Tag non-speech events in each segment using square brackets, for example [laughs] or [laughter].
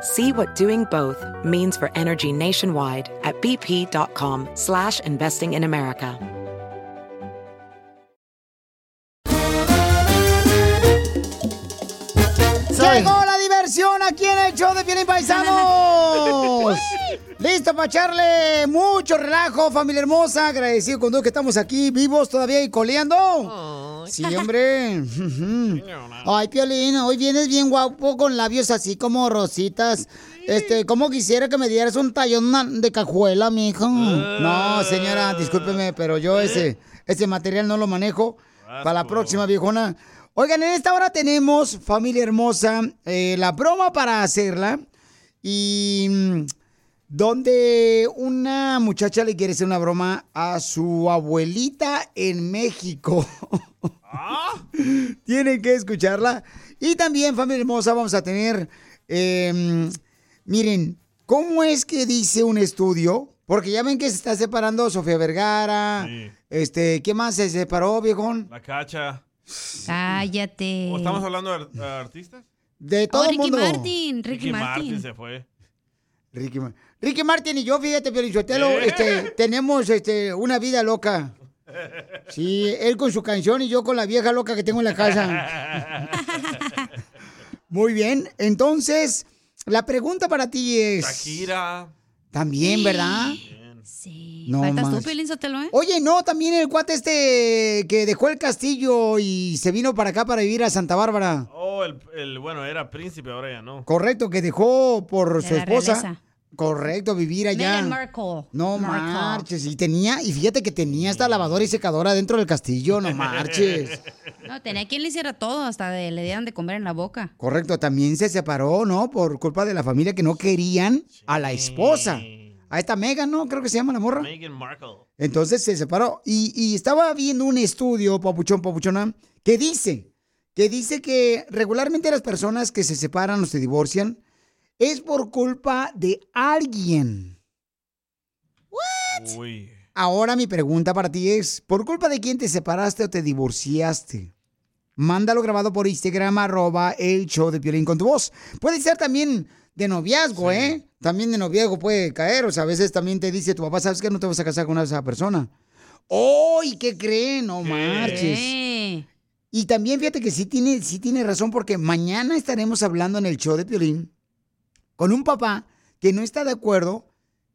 See what doing both means for energy nationwide at bp.com slash investing in America. Llegó la diversión aquí en el show de Pielín Paisanos. [laughs] Listo para echarle mucho relajo, familia hermosa. Agradecido con todos que estamos aquí vivos todavía y coleando. Sí, [laughs] hombre. Ay, Piolín, hoy vienes bien guapo con labios así como rositas. Este, como quisiera que me dieras un tallón de cajuela, mijo. No, señora, discúlpeme, pero yo ese, ese material no lo manejo. Para la próxima, viejona. Oigan, en esta hora tenemos, familia hermosa, eh, la broma para hacerla. Y mm, donde una muchacha le quiere hacer una broma a su abuelita en México. [laughs] Tienen que escucharla. Y también, familia hermosa, vamos a tener, eh, miren, ¿cómo es que dice un estudio? Porque ya ven que se está separando Sofía Vergara. Este, ¿qué más se separó, viejón? La cacha. Cállate. ¿O estamos hablando de ar- de artistas? De todo Oh, el Ricky mundo. Martin, Ricky, Ricky Martin. Martin se fue. Ricky, Ricky Martin y yo, fíjate, Pelichotelo, ¿Eh? este, tenemos este, una vida loca. Sí, él con su canción y yo con la vieja loca que tengo en la casa. [laughs] Muy bien, entonces, la pregunta para ti es... Shakira. También, ¿verdad? Sí. No Faltas tú, Piolín Sotelo, ¿eh? Oye, no, también el cuate este que dejó el castillo y se vino para acá para vivir a Santa Bárbara. Oh, el, el- bueno, era príncipe, ahora ya no. Correcto, que dejó por De su esposa. realeza. Correcto, vivir allá. Meghan Markle. No Markle. marches. Y tenía, y fíjate que tenía esta lavadora y secadora dentro del castillo, no marches. [laughs] No, tenía quien le hiciera todo, hasta de- le dieran de comer en la boca. Correcto, también se separó, ¿no? Por culpa de la familia que no querían a la esposa. A esta Megan, ¿no? Creo que se llama la morra. Meghan Markle. Entonces se separó. Y, y estaba viendo un estudio, papuchón, papuchona, que dice, que dice que regularmente las personas que se separan o se divorcian es por culpa de alguien. Uy. Ahora mi pregunta para ti es, ¿por culpa de quién te separaste o te divorciaste? Mándalo grabado por Instagram, arroba el show de Piolín con tu voz. Puede ser también de noviazgo, ¿eh? También de noviazgo puede caer. O sea, a veces también te dice tu papá, ¿sabes que no te vas a casar con esa persona? ¡Oh! ¿Y qué creen? No marches. Eh, Y también fíjate que sí tiene, sí tiene razón porque mañana estaremos hablando en el show de Piolín con un papá que no está de acuerdo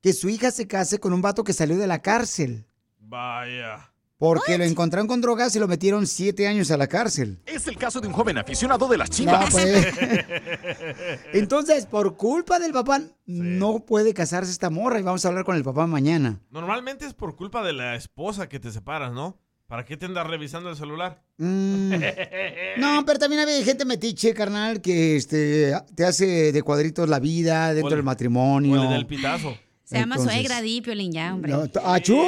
que su hija se case con un vato que salió de la cárcel. Vaya. Porque lo encontraron con drogas y lo metieron siete años a la cárcel. Es el caso de un joven aficionado de las No, chivas. pues. [laughs] [laughs] Entonces, por culpa del papá, no puede casarse esta morra y vamos a hablar con el papá mañana. Normalmente es por culpa de la esposa que te separas, ¿no? ¿Para qué te andas revisando el celular? Mm. [laughs] No, pero también hay gente metiche, carnal, que este, te hace de cuadritos la vida dentro del matrimonio. O le da el pitazo. Se llama Entonces- suegra, di, Piolín, ya, hombre. No, ¡Achú! [laughs]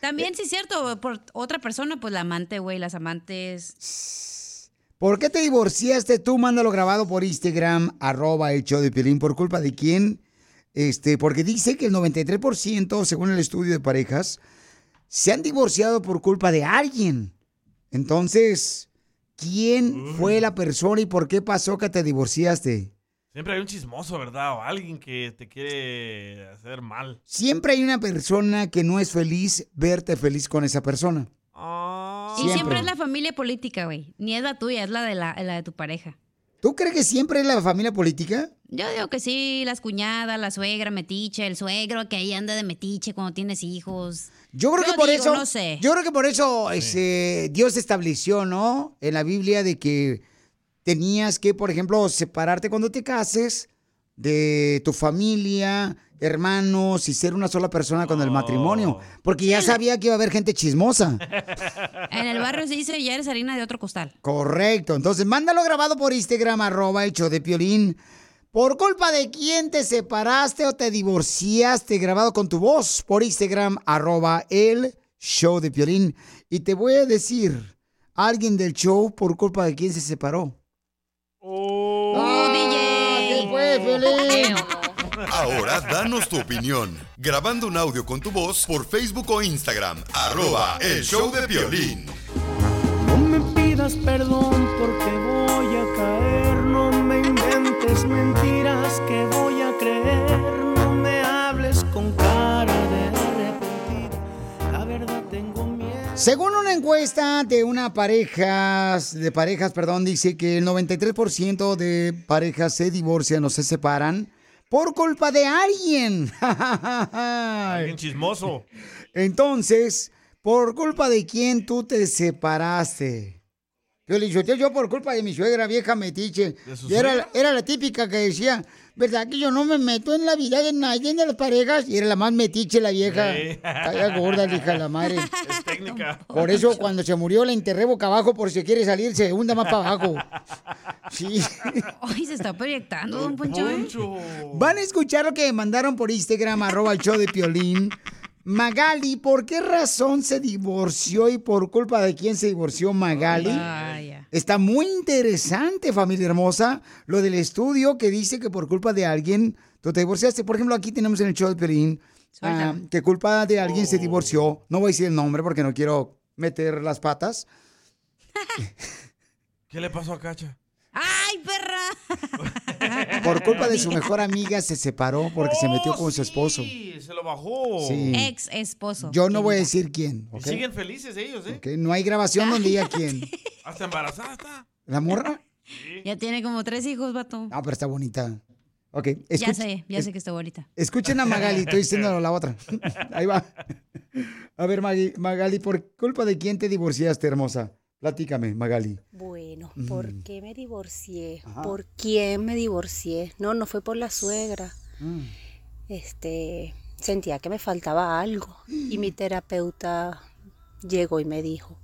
También, sí es cierto, por otra persona, pues la amante, güey, las amantes. ¿Por qué te divorciaste tú? Mándalo grabado por Instagram, arroba el show de Piolín. ¿Por culpa de quién? Este, porque dice que el 93%, según el estudio de parejas, se han divorciado por culpa de alguien. Entonces, ¿quién fue la persona y por qué pasó que te divorciaste? Siempre hay un chismoso, ¿verdad? O alguien que te quiere hacer mal. Siempre hay una persona que no es feliz verte feliz con esa persona. Y siempre es la familia política, güey. Ni es la tuya, es la de, la, la de tu pareja. ¿Tú crees que siempre es la familia política? Yo digo que sí, las cuñadas, la suegra, metiche, el suegro que ahí anda de metiche cuando tienes hijos. Yo creo que por digo, eso. No sé. Yo creo que por eso este, Dios estableció, ¿no? En la Biblia de que tenías que, por ejemplo, separarte cuando te cases de tu familia, hermanos y ser una sola persona con el matrimonio. Porque ya sabía que iba a haber gente chismosa. [laughs] En el barrio se dice ya eres harina de otro costal. Correcto. Entonces, mándalo grabado por Instagram, arroba el show de Piolín. ¿Por culpa de quién te separaste o te divorciaste? Grabado con tu voz por Instagram, arroba el show de Piolín. Y te voy a decir, alguien del show por culpa de quién se separó. ¡Oh, Ah, ¿Qué fue, Piolín? Ahora danos tu opinión. Grabando un audio con tu voz por Facebook o Instagram. Arroba el show de violín. No me pidas perdón porque voy a caer. No me inventes mentiras Según una encuesta de una pareja, de parejas, perdón, dice que el 93% de parejas se divorcian o se separan por culpa de alguien. [laughs] Alguien chismoso. Entonces, ¿por culpa de quién tú te separaste? Yo le dije, yo por culpa de mi suegra vieja metiche. ¿De su Y era, era la típica que decía, ¿verdad que yo no me meto en la vida de nadie de las parejas? Y era la más metiche la vieja. Sí. Gorda, hija de la madre. [laughs] Es técnica. Por eso cuando se murió la enterré boca abajo por si quiere salir, se hunda más para abajo. Sí. Ay, se está proyectando, don Poncho. ¿eh? Poncho. Van a escuchar lo que mandaron por Instagram, arroba el show de Piolín. Magali, ¿por qué razón se divorció y por culpa de quién se divorció Magali? Vaya. Está muy interesante, familia hermosa, lo del estudio que dice que por culpa de alguien tú te divorciaste. Por ejemplo, aquí tenemos en el show de Piolín ah, que culpa de alguien se divorció. No voy a decir el nombre porque no quiero meter las patas. [laughs] ¿Qué le pasó a Cacha? ¡Ay! [laughs] Por culpa de su mejor amiga se separó porque se metió con su esposo. Oh, Sí, se lo bajó. Sí. Ex esposo. Yo no voy a decir quién, siguen felices ellos, ¿eh? Ok, No hay grabación donde diga [laughs] quién. Hasta embarazada está. ¿La morra? Ya tiene como tres hijos, vato. No, pero está bonita. Ok, ya sé, ya sé que está bonita. Escuchen a Magali, estoy diciendo la otra. [laughs] Ahí va. A ver, Magali, ¿por culpa de quién te divorciaste, hermosa? Platícame, Magali. Bueno, ¿por qué me divorcié? Ajá. ¿Por quién me divorcié? No, no fue por la suegra. Mm. Este, sentía que me faltaba algo y mi terapeuta llegó y me dijo,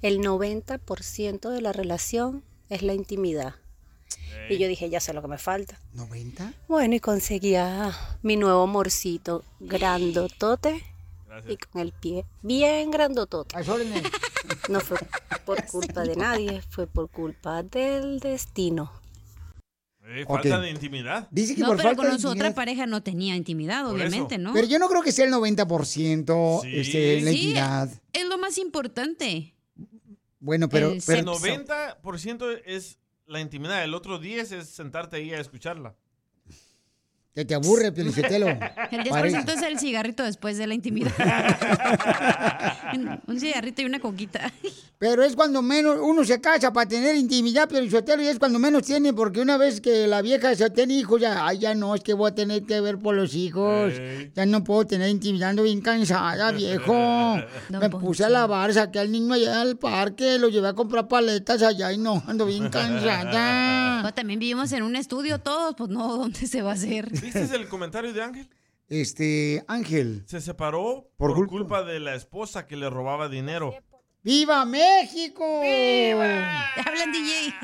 el 90% de la relación es la intimidad. Y yo dije, ya sé lo que me falta. ¿90? Bueno, y conseguía mi nuevo amorcito grandotote y con el pie bien grandotote. No fue por culpa de nadie, fue por culpa del destino. Eh. Falta de intimidad. Dice que No, por pero falta con de su otra pareja no tenía intimidad, Por obviamente, eso. ¿no? Pero yo no creo que sea el 90% Sí. este, la Sí, intimidad. es lo más importante. Bueno, pero, El pero El 90% es la intimidad. El otro 10 es sentarte ahí a escucharla. Que te aburre, Pelichotelo. El 10% es el cigarrito después de la intimidad. [laughs] Un cigarrito y una coquita. Pero es cuando menos uno se casa para tener intimidad, Pelichotelo, y es cuando menos tiene, porque una vez que la vieja se tiene hijos, ya, ay, ya no, es que voy a tener que ver por los hijos. Ya no puedo tener intimidad, ando bien cansada, viejo. [laughs] Me puse a lavar, saqué al niño allá al parque, lo llevé a comprar paletas allá y no, ando bien cansada. No, [laughs] también vivimos en un estudio todos, pues no, ¿dónde se va a hacer? ¿Viste el comentario de Ángel? Este, Ángel, Se separó Por por, culpa- culpa de la esposa que le robaba dinero. ¡Viva México! Te hablan, DJ.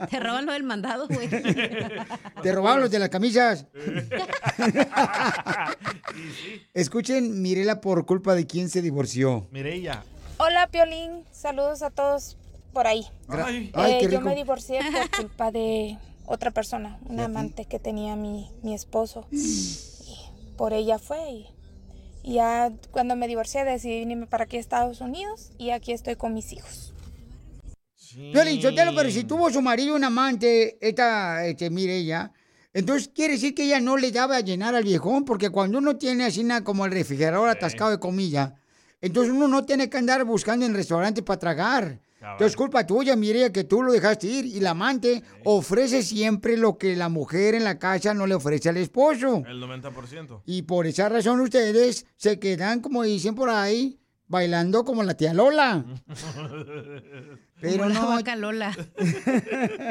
[laughs] Te roban lo del mandado, güey. Te robaron los de las camisas. [laughs] Escuchen, Mirela, por culpa de quién se divorció. Mireya. Hola Piolín, saludos a todos por ahí. Ay, Ay, Eh, qué yo me divorcié por [laughs] culpa de otra persona, un amante que tenía mi, mi esposo. Y por ella fue y ya cuando me divorcié decidí venirme para aquí a Estados Unidos y aquí estoy con mis hijos. sí. Violín Sotelo, pero si tuvo su marido un amante, esta, este, Mireya, entonces quiere decir que ella no le daba a llenar al viejón, porque cuando uno tiene así nada como el refrigerador atascado de comida, entonces uno no tiene que andar buscando en restaurantes para tragar. Entonces, culpa tuya, mire, que tú lo dejaste ir. Y la amante ofrece siempre lo que la mujer en la casa no le ofrece al esposo. El 90%. Y por esa razón ustedes se quedan, como dicen por ahí, bailando como la tía Lola. [laughs] Pero Como la no. vaca Lola. [laughs]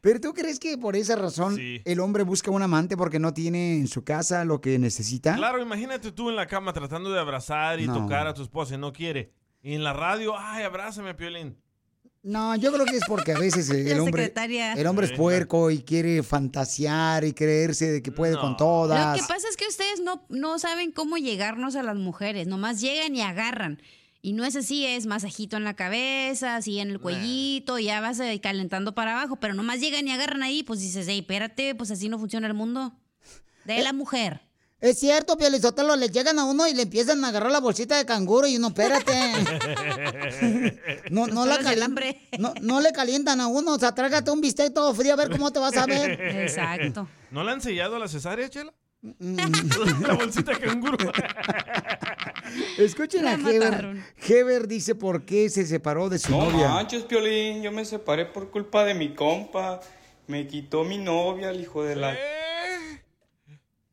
Pero tú crees que por esa razón Sí. el hombre busca un amante porque no tiene en su casa lo que necesita? Claro, imagínate tú en la cama tratando de abrazar y No. tocar a tu esposa y no quiere. Y en la radio, ay, abrázame, Piolín. No, yo creo que es porque a veces eh, el [laughs] hombre, el hombre es puerco y quiere fantasear y creerse de que puede con Lo todas. que pasa es que ustedes no, no saben cómo llegarnos a las mujeres, nomás llegan y agarran. Y no es así, es masajito en la cabeza, así en el cuellito, ya vas eh, calentando para abajo, pero nomás llegan y agarran ahí, pues dices, hey, espérate, pues así no funciona el mundo. De la mujer. Es cierto, Piolizotelo, le llegan a uno y le empiezan a agarrar la bolsita de canguro y uno, espérate. [laughs] No, no, la no, no le calientan a uno, o sea, trágate un bistec todo frío a ver cómo te vas a ver. Exacto. ¿No le han sellado a la cesárea, Chela? Mm. [laughs] la bolsita de canguro. [laughs] Escuchen La a Heber. mataron. Heber dice por qué se separó de su No novia. manches, Piolín, yo me separé por culpa de mi compa. Me quitó mi novia, el hijo de la...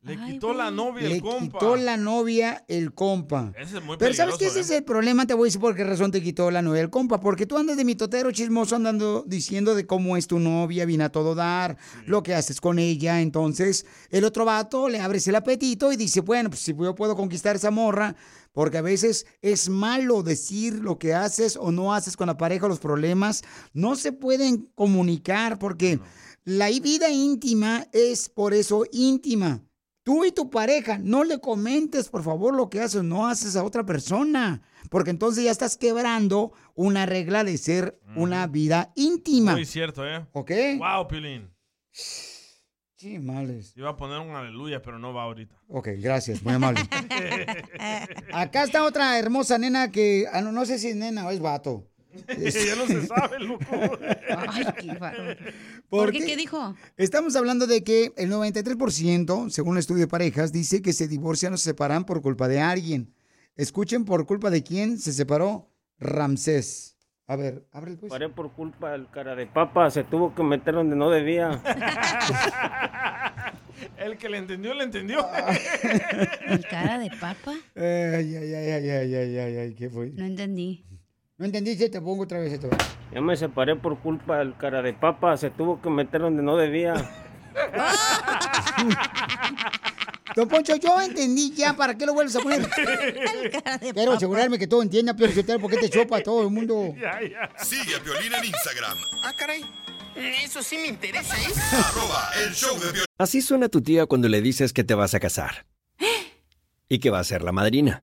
Le quitó la novia Le el compa. quitó la novia el compa. Ese es muy Pero ¿sabes qué? Ese ¿eh? es el problema, te voy a decir por qué razón te quitó la novia el compa. Porque tú andas de mitotero chismoso andando diciendo de cómo es tu novia, viene a todo dar, lo que haces con ella. Entonces, el otro vato le abres el apetito y dice, bueno, pues si yo puedo conquistar esa morra, porque a veces es malo decir lo que haces o no haces con la pareja, los problemas, no se pueden comunicar porque la vida íntima es por eso íntima. Tú y tu pareja, no le comentes, por favor, lo que haces, no haces a otra persona, porque entonces ya estás quebrando una regla de ser una vida íntima. Muy cierto, ¿eh? ¿Ok? Wow, Piolín. Sí, males. Iba a poner un aleluya, pero no va ahorita. Ok, gracias, muy amable. [laughs] Acá está otra hermosa nena que, ah, no, no sé si es nena o es vato. Ya no se sabe, loco. [laughs] Ay, qué. ¿Por ¿Por qué? qué? ¿Qué dijo? Estamos hablando de que el 93%, según un estudio de parejas, dice que se divorcian o se separan por culpa de alguien. Escuchen por culpa de quién se separó Ramsés. A ver, abre el pues. Paré por culpa del cara de papa, se tuvo que meter donde no debía. [laughs] El que le entendió, le entendió. [laughs] ¿El cara de papa? Ay, ay, ay, ay, ay, ay, ay, ay, ¿qué fue? No entendí. ¿No entendiste? Te pongo otra vez esto. Ya me separé por culpa del cara de papa, se tuvo que meter donde no debía. [laughs] Don Poncho, yo entendí ya, ¿para qué lo vuelves a poner? Quiero asegurarme que todo entienda, pero ¿por qué te chopa a todo el mundo? [laughs] Sigue a Piolín en Instagram. Ah, caray. Eso sí me interesa, ¿eh? Arroba el show de. Así suena tu tía cuando le dices que te vas a casar. Y que va a ser la madrina.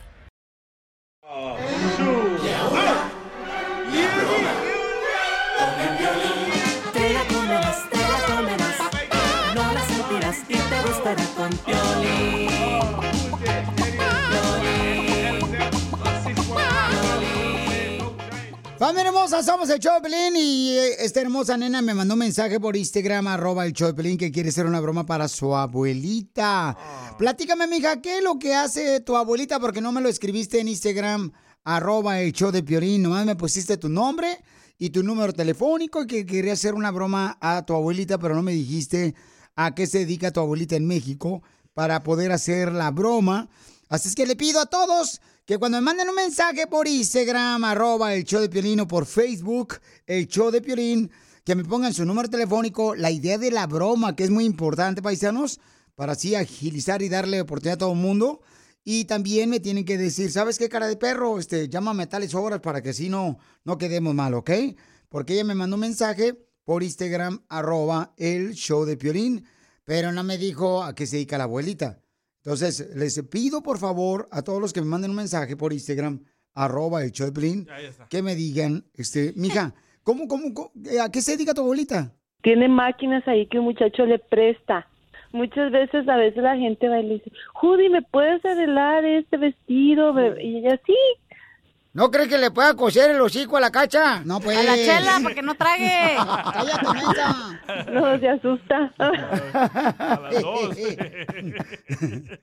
Te la comerás, te la comerás. No la sentirás y te gustará con Piolín. Familia hermosa, somos el Choplin y eh, esta hermosa nena me mandó un mensaje por Instagram, arroba el Choplin, que quiere hacer una broma para su abuelita. Platícame, mija, ¿qué es lo que hace tu abuelita? Porque no me lo escribiste en Instagram, arroba el show de Piolín. Nomás me pusiste tu nombre y tu número telefónico y que quería hacer una broma a tu abuelita, pero no me dijiste a qué se dedica tu abuelita en México para poder hacer la broma. Así es que le pido a todos que cuando me manden un mensaje por Instagram, arroba el show de Piolín o por Facebook, el show de Piolín, que me pongan su número telefónico, la idea de la broma, que es muy importante, paisanos, para así agilizar y darle oportunidad a todo el mundo. Y también me tienen que decir, ¿sabes qué cara de perro? Este, llámame a tales horas para que así no, no quedemos mal, ¿ok? Porque ella me mandó un mensaje por Instagram, arroba el show de Piolín, pero no me dijo a qué se dedica la abuelita. Entonces, les pido por favor a todos los que me manden un mensaje por Instagram, arroba el está. que me digan, este, mija, ¿cómo, cómo, cómo- a qué se dedica tu abuelita? Tiene máquinas ahí que un muchacho le presta. Muchas veces, a veces la gente va y le dice, Judy, ¿me puedes arreglar este vestido? Be-?" Y ella, sí. ¿No crees que le pueda coser el hocico a la cacha? No, pues. A la chela, para que no trague. [laughs] Cállate, mensa. No, se asusta. [laughs]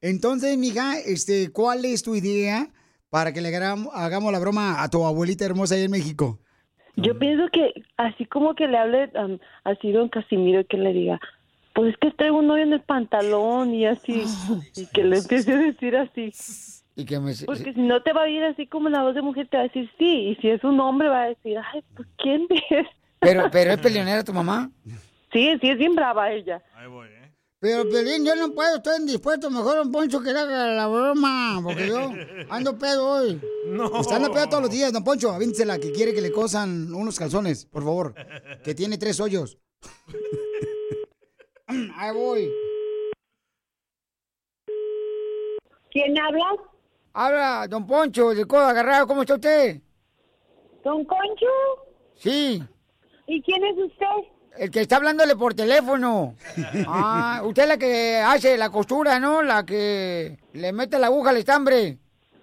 Entonces, mija, este, ¿cuál es tu idea para que le hagamos, la broma a tu abuelita hermosa ahí en México? Yo pienso que así como que le hable um, así don Casimiro, que le diga, pues es que traigo un novio en el pantalón y así, y que le empiece a decir así. Y que me... Porque si no te va a ir así como la voz de mujer, te va a decir sí, y si es un hombre va a decir, ay, pues ¿quién [laughs] es? Pero, pero es peleonera tu mamá. Sí, sí, es bien brava ella. Pero, Pelín, yo no puedo, estoy indispuesto. Mejor un Poncho que le haga la broma, porque yo [laughs] ando pedo hoy. No. Está ando pedo todos los días, don Poncho. Avínsela que quiere que le cosan unos calzones, por favor. Que tiene tres hoyos. [laughs] Ahí voy. ¿Quién habla? Habla, don Poncho, de Codo Agarrado. ¿Cómo está usted? ¿Don Concho? Sí. ¿Y quién es usted? El que está hablándole por teléfono. [laughs] Ah, usted es la que hace la costura, ¿no? La que le mete la aguja al estambre.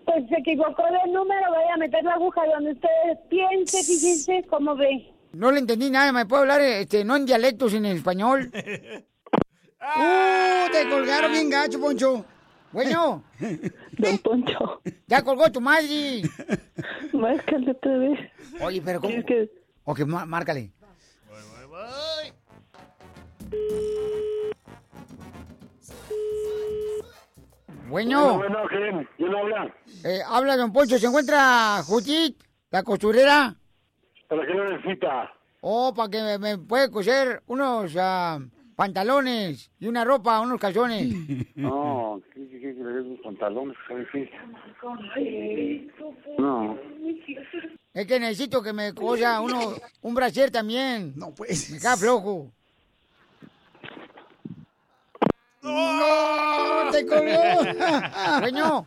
Pues se equivocó de número, vaya a meter la aguja donde usted piense, fíjense cómo ve. No le entendí nada, ¿me puede hablar este, no en dialecto, sino en español? [laughs] ¡Uh! Te colgaron bien gacho, Poncho. Bueno. [laughs] Don Poncho. Ya colgó tu madre. [laughs] Márcale otra vez. Oye, pero ¿cómo? Ok, má- márcale. Bueno. Bueno, ¿quién? ¿Quién habla? Eh, habla, don Poncho. ¿Se encuentra Judith, la costurera? ¿Para qué lo necesita? Oh, para que me, me puede coser unos ah, pantalones y una ropa, unos calzones. [laughs] No, ¿qué, qué, qué, pantalones? No. Es que necesito que me cosa uno, un brasier también. No, pues. Me queda flojo. ¡No! ¡Te colgó! [laughs] Dueño.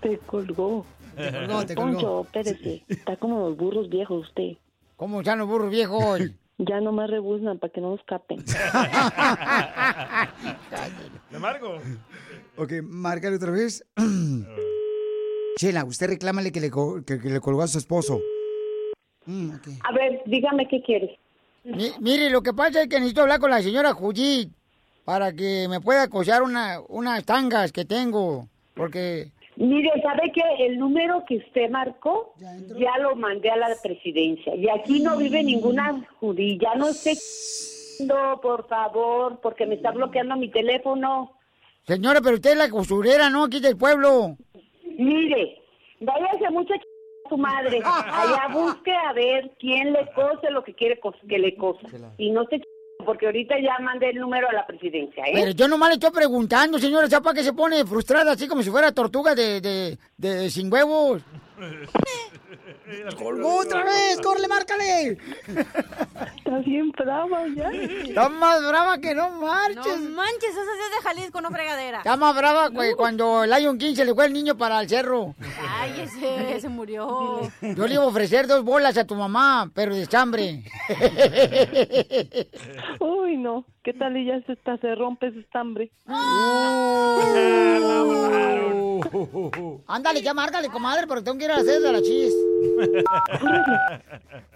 Te colgó. Te colgó, te colgó. Poncho, espérese. Está como los burros viejos usted. ¿Cómo están los burros viejos? [laughs] Ya nomás rebuznan para que no nos capen. [laughs] ¿Le marco? Ok, márcale otra vez. [clears throat] Chela, usted reclámale que le, que, que le colgó a su esposo. Mm. A ver, dígame qué quiere. Mi- mire, lo que pasa es que necesito hablar con la señora Judith para que me pueda coser una, unas tangas que tengo. Porque Mire, ¿sabe qué? El número que usted marcó ya lo mandé a la presidencia. Y aquí no vive ninguna judía. No esté... No, por favor, porque me está bloqueando mi teléfono. Señora, pero usted es la costurera, ¿no? Aquí del pueblo. Mire, Váyase mucha ch... a su madre. [laughs] Allá busque a ver quién le cose lo que quiere que le cosa. Y no se ch... porque ahorita ya mandé el número a la presidencia, ¿eh? Pero yo nomás le estoy preguntando, señora, ¿sabes para qué se pone frustrada así como si fuera tortuga de, de, de sin huevos? [laughs] ¡Colgó otra vez! ¡Corre, márcale! [laughs] Está bien brava ya. [laughs] Está más brava que no marches. No manches, esa es de Jalisco, no fregadera. Está más brava que cuando el Lion King se le fue el niño para el cerro. Ay, ese se murió. [laughs] Yo le iba a ofrecer dos bolas a tu mamá, pero de chambre. [laughs] Uy, no. ¿Qué tal y ya se, está, se rompe ese estambre? Ándale, ya márcale, comadre, porque tengo que ir a hacer de la chis.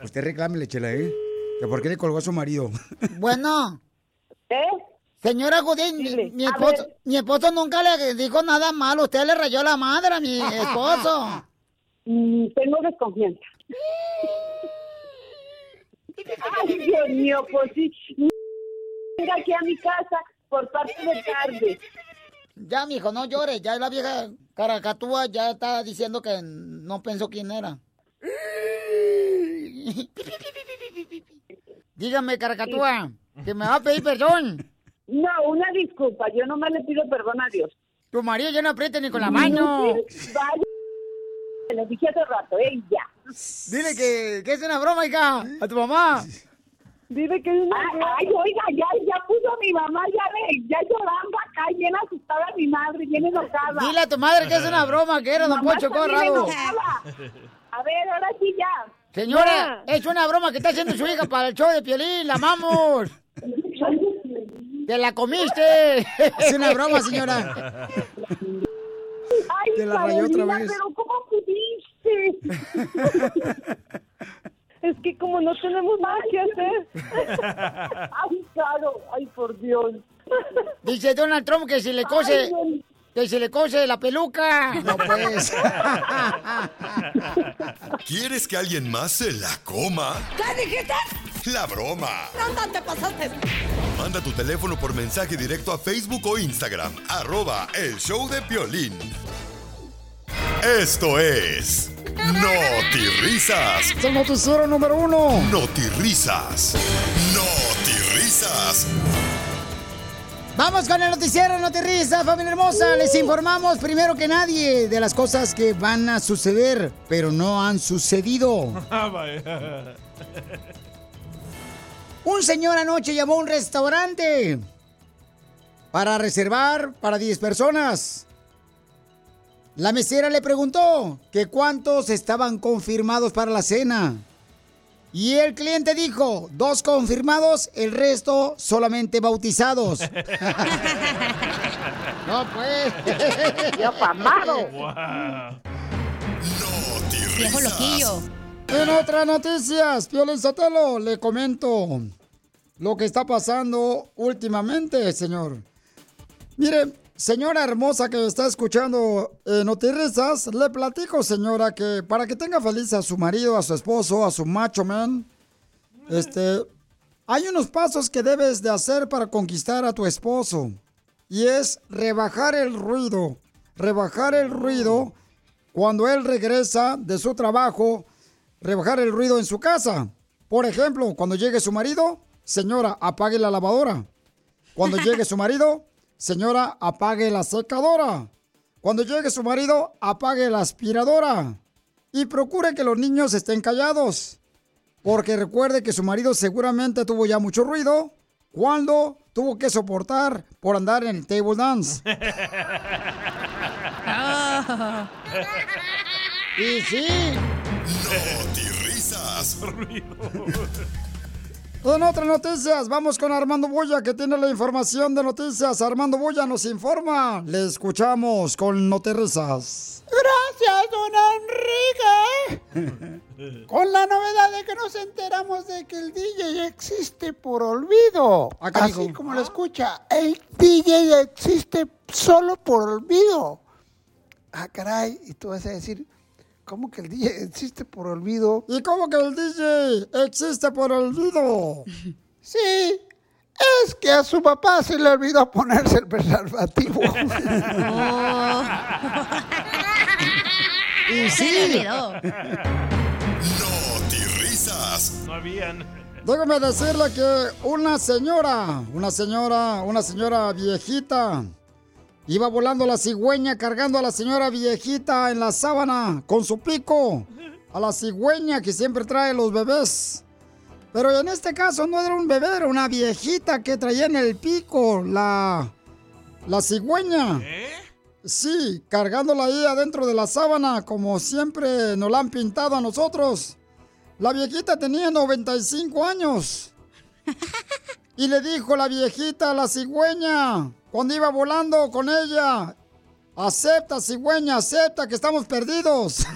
Usted reclámele, chela, ¿eh? ¿Que ¿Por qué le colgó a su marido? [laughs] Bueno. ¿Eh? Señora Godín, mi, mi esposo, mi esposo nunca le dijo nada malo. Usted le rayó la madre a mi esposo. [laughs] Mm, tengo desconfianza. Ay, Dios mío, pues sí. Venga aquí a mi casa por parte de tarde. Ya, mijo, no llores. Ya la vieja caracatúa ya está diciendo que no pensó quién era. Dígame, caracatúa, que me va a pedir perdón. No, una disculpa. Yo nomás le pido perdón a Dios. Tu marido ya no aprieta ni con la mano. No, vaya. Le dije hace rato, ella. Dile que, que es una broma, hija, a tu mamá. Dile que es una ay, ay, oiga, ya, ya puso a mi mamá, ya ve, ya llorando acá, bien asustada mi madre, bien enojada. Dile a tu madre que es una broma, que era don bien Corrado. A ver, ahora sí ya. Señora, es una broma que está haciendo su hija para el show de Piolín, la amamos. ¡Te la comiste! Es una broma, señora. Ay, Te la rayó otra vez. pero ¿cómo pudiste? Es que como no tenemos nada que hacer. [laughs] Ay, claro, ay, por Dios. Dice Donald Trump que si le cose, Ay. Que si le cose la peluca. No pues. [laughs] ¿Quieres que alguien más se la coma? ¿Qué dijiste? La broma. No, te pasaste. Manda tu teléfono por mensaje directo a Facebook o Instagram, arroba el show de Piolín. Esto es Risas. Es el noticiero número uno. Risas. Risas. Vamos con el noticiero Notirrisa, familia hermosa. Les informamos primero que nadie de las cosas que van a suceder, pero no han sucedido. Ah. Un señor anoche llamó a un restaurante para reservar para 10 personas. La mesera le preguntó que cuántos estaban confirmados para la cena. Y el cliente dijo, dos confirmados, el resto solamente bautizados. [laughs] no, pues. Ya pamado. [laughs] Viejo loquillo. En otras noticias, Piolín Sotelo, le comento lo que está pasando últimamente, señor. Mire, señora hermosa que está escuchando eh, Notirrisas, le platico, señora, que para que tenga feliz a su marido, a su esposo, a su macho man, este, hay unos pasos que debes de hacer para conquistar a tu esposo. Y es rebajar el ruido. Rebajar el ruido cuando él regresa de su trabajo, rebajar el ruido en su casa. Por ejemplo, cuando llegue su marido, señora, apague la lavadora. Cuando llegue su marido, señora, apague la secadora. Cuando llegue su marido, apague la aspiradora. Y procure que los niños estén callados. Porque recuerde que su marido seguramente tuvo ya mucho ruido cuando tuvo que soportar por andar en el table dance. [laughs] Y sí. Risas. [laughs] En otras noticias, vamos con Armando Boya que tiene la información de noticias. Armando Boya nos informa. Le escuchamos con Noterrizas. Gracias, don Enrique. [laughs] Con la novedad de que nos enteramos de que el DJ existe por olvido. Acá Así dijo. como lo escucha, el DJ existe solo por olvido. Ah, caray, y tú vas a decir, ¿cómo que el DJ existe por olvido? ¿Y cómo que el DJ existe por olvido? [laughs] Sí, es que a su papá se le olvidó ponerse el preservativo. [laughs] Y Se sí. le olvidó. No risas. No habían. Déjame decirle que una señora, una señora, una señora viejita, iba volando la cigüeña cargando a la señora viejita en la sábana con su pico. A la cigüeña que siempre trae los bebés. Pero en este caso no era un bebé, era una viejita que traía en el pico la, la cigüeña. Sí, cargándola ahí adentro de la sábana, como siempre nos la han pintado a nosotros. La viejita tenía 95 años. [laughs] Y le dijo la viejita a la cigüeña, cuando iba volando con ella, acepta cigüeña, acepta que estamos perdidos.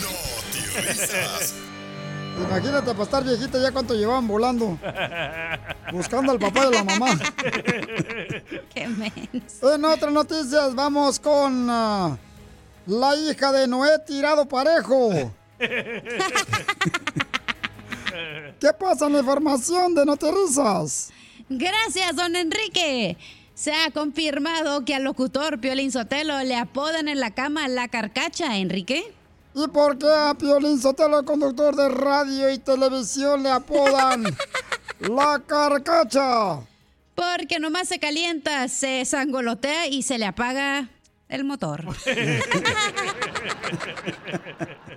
No risas. Imagínate para estar viejita ya cuánto llevaban volando, buscando al papá de la mamá. Qué. En otras noticias vamos con ah, la hija de Noé tirado parejo. [laughs] ¿Qué pasa en la información de Noterizas? Gracias, don Enrique. Se ha confirmado que al locutor Piolín Sotelo le apodan en la cama la carcacha, Enrique. ¿Y por qué a Piolín Sotelo, conductor de radio y televisión, le apodan [laughs] la carcacha? Porque nomás se calienta, se sangolotea y se le apaga el motor. [laughs]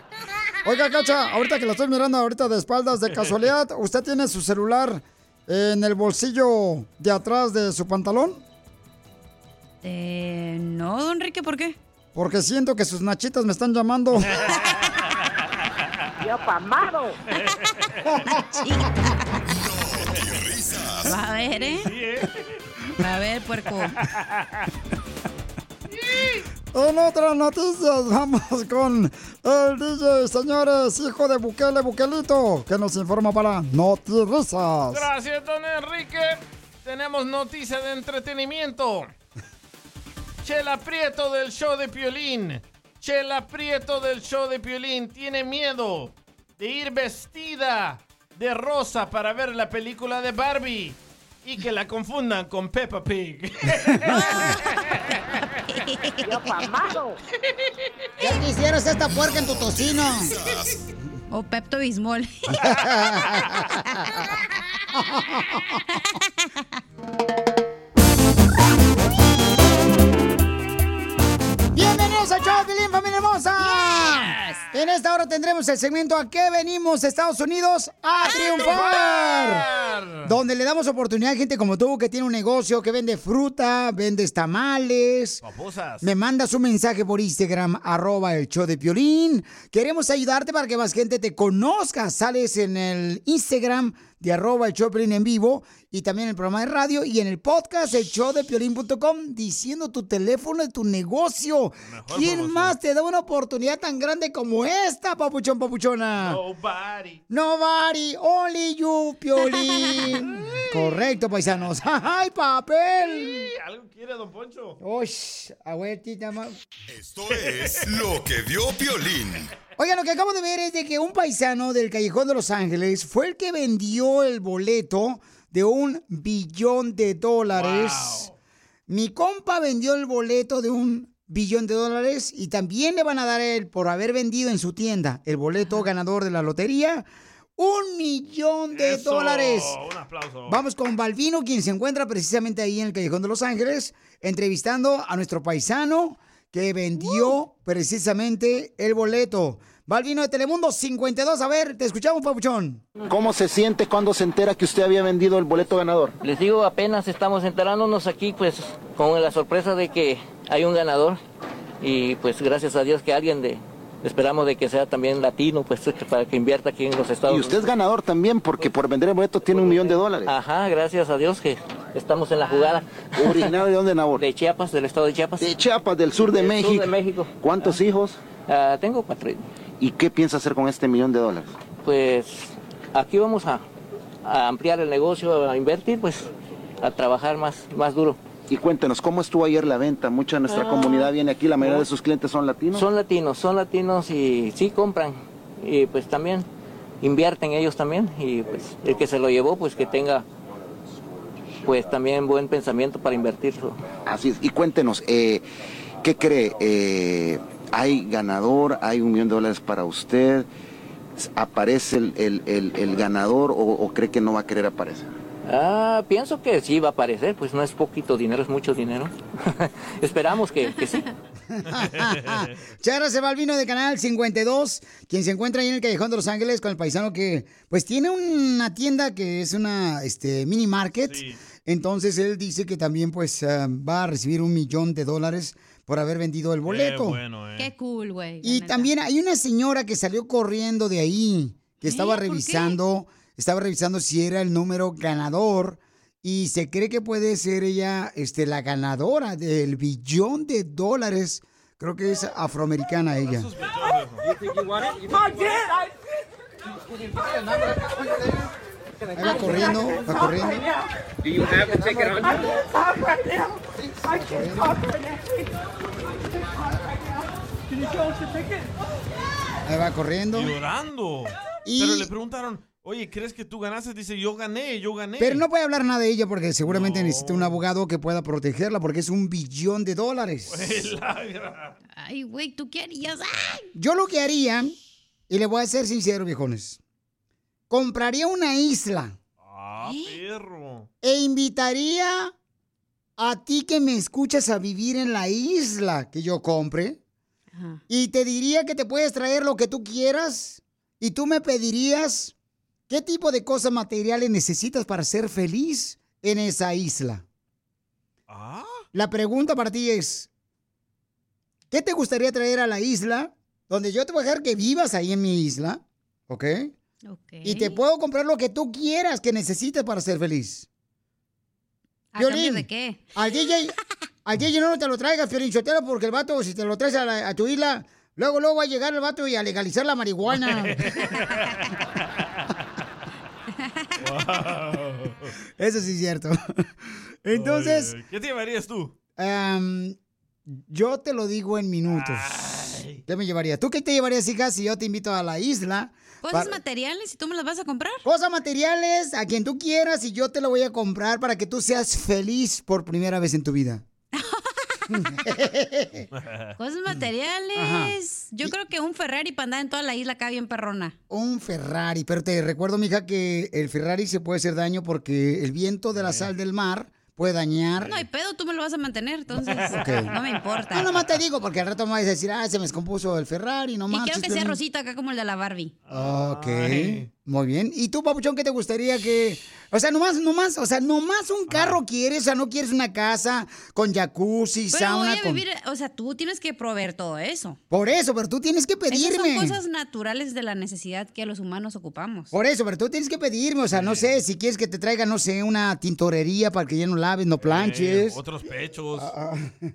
Oiga, Cacha, ahorita que la estoy mirando ahorita de espaldas, de casualidad, [laughs] ¿usted tiene su celular en el bolsillo de atrás de su pantalón? Eh, no, don Enrique, ¿por qué? Porque siento que sus nachitas me están llamando. [laughs] Yo pamado. Va a ver, ¿eh? Va a ver, puerco. En otras noticias, vamos con el DJ, señores, hijo de Bukele Bukelito, que nos informa para Notirisas. Gracias, don Enrique. Tenemos noticia de entretenimiento. Chela Prieto del show de Piolín. Chela Prieto del show de Piolín tiene miedo de ir vestida de rosa para ver la película de Barbie y que la confundan con Peppa Pig. [laughs] Yo pamado. Ya quisieras esta puerca en tu tocino. O Pepto Bismol. [laughs] Bienvenidos Pilín, familia hermosa. En esta hora tendremos el segmento ¿A qué venimos, Estados Unidos? ¡A triunfar! Donde le damos oportunidad a gente como tú que tiene un negocio, que vende fruta, vende tamales. Babosas. Me mandas un mensaje por Instagram, arroba el show de Piolín. Queremos ayudarte para que más gente te conozca. Sales en el Instagram de arroba el show de Piolín en vivo y también en el programa de radio y en el podcast el show de Piolín.com diciendo tu teléfono de tu negocio. ¿Quién más te da una oportunidad tan grande como esta, papuchón, papuchona? Nobody. Nobody, only you, Piolín. [laughs] Correcto, paisanos. [laughs] ¡Ay, papel! ¿Algo quiere, don Poncho? Uy, abuelita, ma- Esto es lo que vio Piolín. Oigan, lo que acabo de ver es de que un paisano del Callejón de Los Ángeles fue el que vendió el boleto de un billón de dólares. Mi compa vendió el boleto de un billón de dólares y también le van a dar a él por haber vendido en su tienda el boleto ganador de la lotería. Un millón de Eso, dólares. Un aplauso. Vamos con Balvino, quien se encuentra precisamente ahí en el Callejón de Los Ángeles, entrevistando a nuestro paisano que vendió precisamente el boleto. Balvino de Telemundo 52, a ver, te escuchamos, Papuchón. ¿Cómo se siente cuando se entera que usted había vendido el boleto ganador? Les digo, apenas estamos enterándonos aquí, pues, con la sorpresa de que hay un ganador. Y pues gracias a Dios que alguien de, esperamos de que sea también latino, pues, para que invierta aquí en los Estados Y usted es ganador también porque por vender el boleto tiene un millón de dólares. Ajá, gracias a Dios que estamos en la jugada. ¿Originario de dónde, Nabor? [laughs] De Chiapas, del estado de Chiapas. De Chiapas, del sur de Del México. sur de México. ¿Cuántos hijos? Ah, tengo cuatro. ¿Y qué piensa hacer con este millón de dólares? Pues aquí vamos a, a ampliar el negocio, a invertir, pues, a trabajar más, más duro. Y cuéntenos, ¿cómo estuvo ayer la venta? Mucha de nuestra Ah, comunidad viene aquí, la mayoría no. de sus clientes son latinos. Son latinos, son latinos y sí compran. Y pues también invierten ellos también. Y pues el que se lo llevó, pues que tenga pues también buen pensamiento para invertirlo. Así es. Y cuéntenos, eh, ¿qué cree? Eh, ¿Hay ganador? ¿Hay un millón de dólares para usted? ¿Aparece el, el- el- el ganador o, o cree que no va a querer aparecer? Ah, pienso que sí va a aparecer, pues no es poquito dinero, es mucho dinero. [laughs] Esperamos que, que sí. [laughs] Chara se va al vino de Canal 52, quien se encuentra ahí en el Callejón de Los Ángeles con el paisano que pues tiene una tienda que es una este, mini market. Entonces él dice que también pues ah, va a recibir un millón de dólares por haber vendido el boleto. Qué cool, güey. Y también hay una señora que salió corriendo de ahí, que estaba ¿por qué? Estaba revisando si era el número ganador y se cree que puede ser ella este, la ganadora del billón de dólares. Creo que es afroamericana ella. Ahí va corriendo, va corriendo. Ahí va corriendo. Llorando. Y- Pero le preguntaron, oye, ¿crees que tú ganaste? Dice, yo gané, yo gané. Pero no puede hablar nada de ella porque seguramente necesita un abogado que pueda protegerla porque es un billón de dólares. [laughs] Ay, güey, ¿tú qué harías? ¡Ay! Yo lo que haría, y le voy a ser sincero, viejones, compraría una isla Ah, perro. e invitaría a ti que me escuchas a vivir en la isla que yo compre y te diría que te puedes traer lo que tú quieras y tú me pedirías qué tipo de cosas materiales necesitas para ser feliz en esa isla. La pregunta para ti es, ¿qué te gustaría traer a la isla donde yo te voy a dejar que vivas ahí en mi isla? ¿Ok? Y te puedo comprar lo que tú quieras que necesites para ser feliz. ¿A de qué? Al DJ, al DJ no te lo traigas, Piolín Sotelo, porque el vato, si te lo traes a, la- a tu isla, luego, luego va a llegar el vato y a legalizar la marihuana. [laughs] Eso sí es cierto. [laughs] Entonces, Oye, ¿Qué te llevarías tú? Am, yo te lo digo en minutos. ¿Qué me llevaría? ¿Tú qué te llevarías, hija, si yo te invito a la isla? Cosas Para- materiales y tú me las vas a comprar. Cosas materiales a quien tú quieras y yo te lo voy a comprar para que tú seas feliz por primera vez en tu vida. [laughs] Cosas materiales. Yo creo que un Ferrari para andar en toda la isla acá bien perrona. Un Ferrari, pero te recuerdo, mija, que el Ferrari se puede hacer daño porque el viento de la sal del mar puede dañar. No hay pedo, tú me lo vas a mantener, entonces [laughs] no me importa. No, nomás te digo, porque al rato me vas a decir, ah, se me descompuso el Ferrari, no y quiero que sea Piolín". rosita acá como el de la Barbie. Ok, muy bien. ¿Y tú, papuchón, qué te gustaría que... O sea, nomás, nomás, o sea, nomás un carro quieres, o sea, no quieres una casa con jacuzzi, Pero sauna, voy a con... o sea, tú tienes que proveer todo eso. Por eso, pero tú tienes que Esas pedirme. son cosas naturales de la necesidad que los humanos ocupamos. Por eso, pero tú tienes que pedirme, o sea, no sé, si quieres que te traiga, no sé, una tintorería para que ya no laves, no planches. Eh, otros pechos. Ah,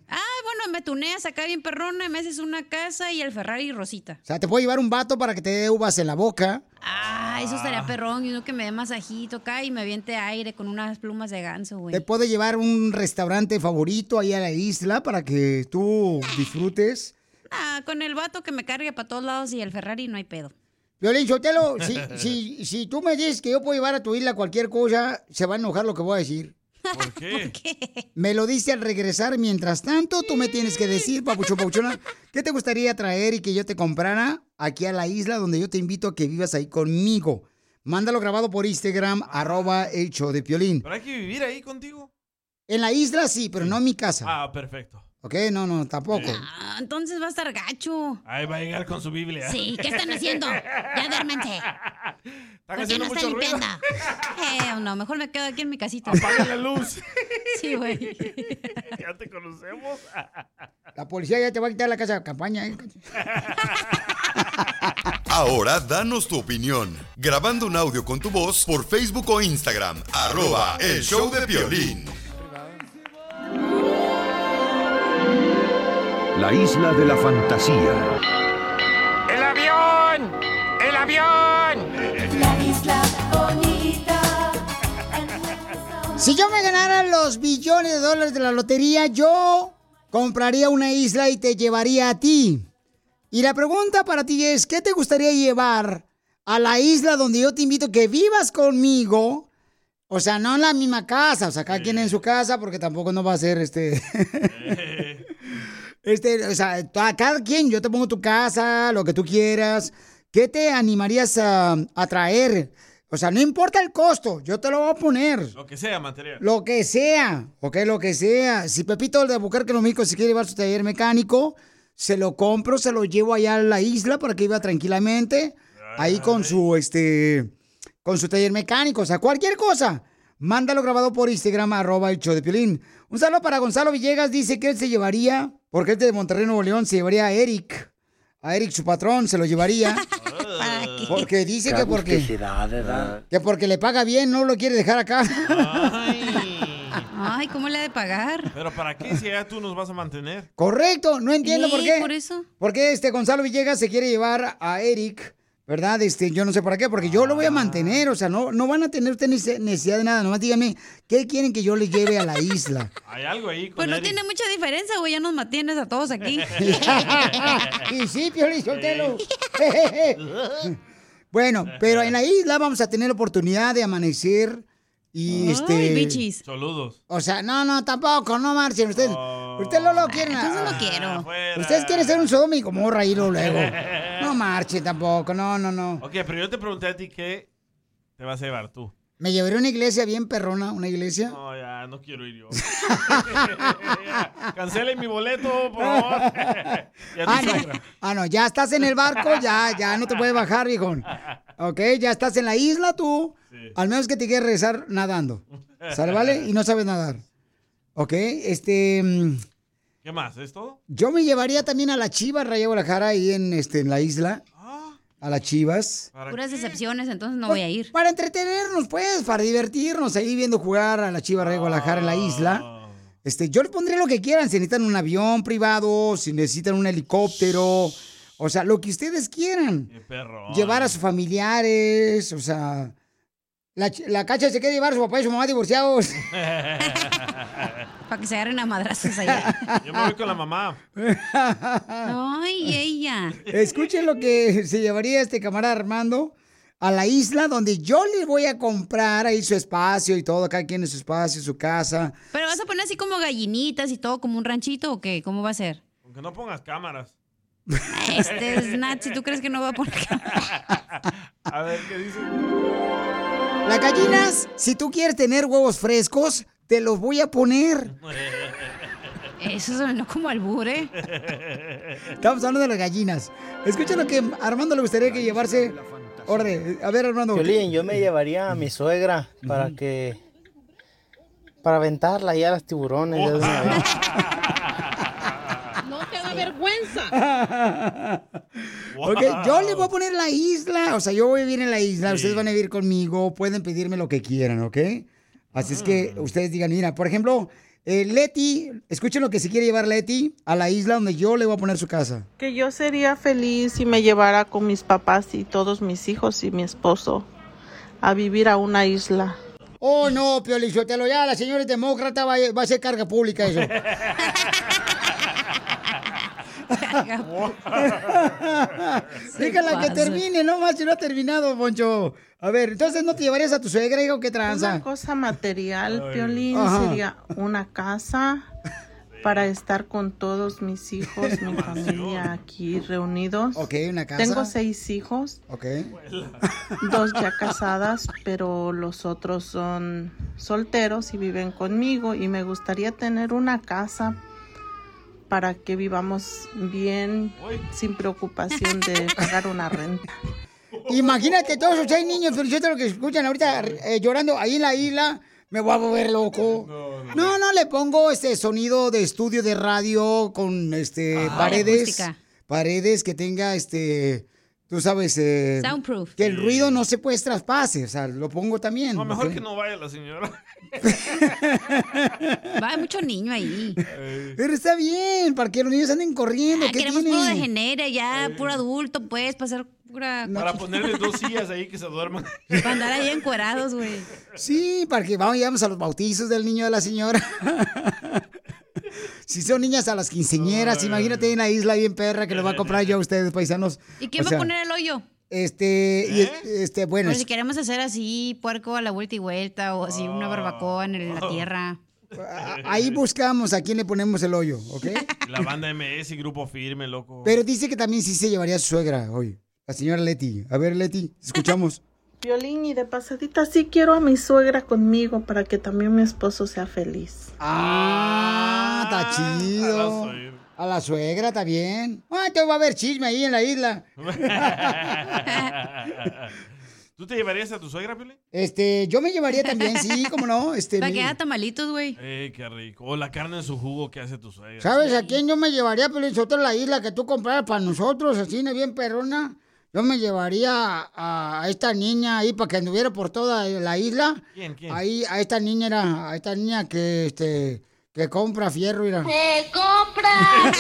Ah, bueno, me tuneas acá bien perrona, y me haces una casa y el Ferrari rosita. O sea, te puedo llevar un vato para que te dé uvas en la boca. Ah, eso estaría perrón. Y uno que me dé masajito acá y me aviente aire con unas plumas de ganso, güey. Te puedo llevar un restaurante favorito ahí a la isla para que tú disfrutes. Ah, con el vato que me cargue para todos lados y el Ferrari no hay pedo. Violín Sotelo, si, [laughs] si, si tú me dices que yo puedo llevar a tu isla cualquier cosa, se va a enojar lo que voy a decir. ¿Por qué? Me lo dice al regresar. Mientras tanto, tú me tienes que decir, papucho, papuchona, ¿qué te gustaría traer y que yo te comprara aquí a la isla donde yo te invito a que vivas ahí conmigo? Mándalo grabado por Instagram, arroba el show de Piolín. ¿Pero hay que vivir ahí contigo? En la isla sí, pero no en mi casa. Ah, perfecto. ¿Ok? No, no, tampoco. Ah, entonces va a estar gacho. Ahí va a llegar con su Biblia. Sí, ¿qué están haciendo? Ya duérmense. ¿Por qué haciendo no mucho están ruido. limpiando? Eh, no, mejor me quedo aquí en mi casita. Apaga la luz. Sí, güey. [laughs] ya te conocemos. La policía ya te va a quitar la casa de campaña. ¿eh? Ahora danos tu opinión. Grabando un audio con tu voz por Facebook o Instagram. Arroba el show de violín. La isla de la fantasía. ¡El avión! ¡El avión! La isla bonita. Si yo me ganara los billones de dólares de la lotería, yo compraría una isla y te llevaría a ti. Y la pregunta para ti es, ¿qué te gustaría llevar a la isla donde yo te invito a que vivas conmigo O sea, no en la misma casa, o sea, cada quien en su casa, porque tampoco no va a ser este. [laughs] este, o sea, a cada quien, yo te pongo tu casa, lo que tú quieras. ¿Qué te animarías a, a traer? O sea, no importa el costo, yo te lo voy a poner. Lo que sea, material. Lo que sea, ok, lo que sea. Si Pepito el de Bucarque lo México se quiere llevar su taller mecánico, se lo compro, se lo llevo allá a la isla para que viva tranquilamente, ahí con su, este, con su taller mecánico, o sea, cualquier cosa. Mándalo grabado por Instagram, arroba el show de Piolín. Un saludo para Gonzalo Villegas, dice que él se llevaría, porque es de Monterrey, Nuevo León, se llevaría a Eric. A Eric, su patrón, se lo llevaría. [laughs] Porque dice que porque, que porque le paga bien, no lo quiere dejar acá. [laughs] Ay, ¿cómo le ha de pagar? Pero ¿para qué si ya tú nos vas a mantener? Correcto, no entiendo por qué. por eso. Porque este Gonzalo Villegas se quiere llevar a Eric, ¿verdad? Este, yo no sé para qué, porque yo lo voy a mantener, o sea, no, no van a tener ustedes nece- necesidad de nada, nomás díganme, ¿qué quieren que yo les lleve a la isla? [laughs] Hay algo ahí con Pues no Eric. tiene mucha diferencia, güey, ya nos mantienes a todos aquí. [laughs] y sí, Piolín, Sotelo. [laughs] bueno, pero en la isla vamos a tener la oportunidad de amanecer y este... Saludos. O sea, no, no, tampoco, no marchen. Ustedes, ustedes no lo quieren. Entonces no ah, quiero. Ustedes quieren ser un Sodoma y Gomorra ahí luego. Marchen tampoco, no, no, no. Ok, pero yo te pregunté a ti qué te vas a llevar tú. Me llevaré a una iglesia bien perrona, una iglesia. No, ya, no quiero ir yo. [laughs] Cancelen mi boleto, por favor. [laughs] Ya Ah no, ah, no, ya estás en el barco, ya, ya no te puedes bajar, viejón. Ok, ya estás en la isla tú. Al menos que te quieras regresar nadando. ¿Sale, vale? Y no sabes nadar. Ok, este. ¿Qué más? ¿Es todo? Yo me llevaría también a la Chivas Raya Guadalajara ahí en, este, en la isla. A las Chivas. Puras decepciones, entonces no voy a ir. Para entretenernos, pues, para divertirnos ahí viendo jugar a la Chivas Raya Guadalajara en la isla. Este, yo les pondré lo que quieran, si necesitan un avión privado, si necesitan un helicóptero, o sea, lo que ustedes quieran. perro. Llevar a sus familiares, o sea, la, la cacha se quiere llevar a su papá y su mamá divorciados. [laughs] Para que se agarren a madrazos allá. [laughs] Yo me voy con la mamá. [laughs] Ay, ella. Escuchen lo que se llevaría este camarada Armando a la isla donde yo le voy a comprar ahí su espacio y todo, cada quien en su espacio, su casa. Pero vas a poner así como gallinitas y todo, como un ranchito o qué? ¿Cómo va a ser? Aunque no pongas cámaras. Este es Nazi, ¿tú crees que no va a poner A ver, ¿qué dice? Las gallinas, si tú quieres tener huevos frescos, te los voy a poner. Eso sonó como albur, ¿eh? Estamos hablando de las gallinas. Escucha lo que Armando le gustaría que llevarse. Orden, a ver, Armando. Piolín, yo me llevaría a mi suegra para que. para aventarla ahí a los tiburones. ya [laughs] de una vez. No te yo le voy a poner la isla. O sea, yo voy a vivir en la isla. Ustedes van a vivir conmigo. Pueden pedirme lo que quieran, ¿ok? Así es que ustedes digan, mira, por ejemplo, eh, Leti, escuchen lo que se quiere llevar Leti a la isla donde yo le voy a poner su casa. Que yo sería feliz si me llevara con mis papás y todos mis hijos y mi esposo a vivir a una isla. Oh, no, Piolichotelo, ya la señora es demócrata va, a- va a ser carga pública eso. [laughs] [laughs] [laughs] Déjala que termine, no más, si no ha terminado, Poncho. A ver, entonces no te llevarías a tu suegra, hijo, qué tranza. Una cosa material, Piolín, Ajá. sería una casa para estar con todos mis hijos, mi familia aquí reunidos. Ok, una casa. Tengo seis hijos. Ok. Dos ya casadas, pero los otros son solteros y viven conmigo y me gustaría tener una casa para que vivamos bien sin preocupación de pagar una renta. Imagínate todos esos seis niños, Felicitero, que escuchan ahorita eh, llorando ahí en la isla. Me voy a volver loco. No, no, le pongo este sonido de estudio de radio con este Ah, paredes. Paredes que tenga este. Tú sabes. eh, Soundproof. Que el ruido no se puede traspase. O sea, lo pongo también. No, mejor que no vaya la señora. [laughs] Va, hay mucho niño ahí. Pero está bien, para que los niños anden corriendo. Ah, ¿Qué queremos tiene? puro de genere, ya, puro adulto, pues, para hacer pura... Para ponerle dos sillas ahí que se duerman. [laughs] Para andar ahí encuerados, güey. Sí, para que vamos, vamos a los bautizos del niño de la señora. [laughs] si son niñas a las quinceñeras, imagínate en la isla bien perra que le va a comprar yo a ustedes, paisanos. ¿Y quién O va sea, a poner el hoyo? Este, y, ¿Eh? este, bueno. Pero si queremos hacer así, puerco a la vuelta y vuelta, o así una barbacoa en la tierra. Ahí buscamos a quién le ponemos el hoyo, ¿ok? La banda MS y Grupo Firme, loco. Pero dice que también sí se llevaría a su suegra hoy. La señora Leti. A ver, Leti, escuchamos. [laughs] Violín, y de pasadita sí quiero a mi suegra conmigo para que también mi esposo sea feliz. Ah, está chido. A la suegra también. Ah, te va a haber chisme ahí en la isla. [laughs] ¿Tú te llevarías a tu suegra, Pili? Este, yo me llevaría también, sí, [laughs] cómo no. Este, Para que haga tamalitos, güey. Eh, qué rico. O la carne en su jugo que hace tu suegra. ¿Sabes a quién yo me llevaría, Pelín Sotelo, la isla que tú compraras para nosotros, así, bien perrona? Yo me llevaría a, a esta niña ahí para que anduviera por toda la isla. ¿Quién, quién? Ahí, a esta niña era, a esta niña que, este, que compra fierro, mira. Se compran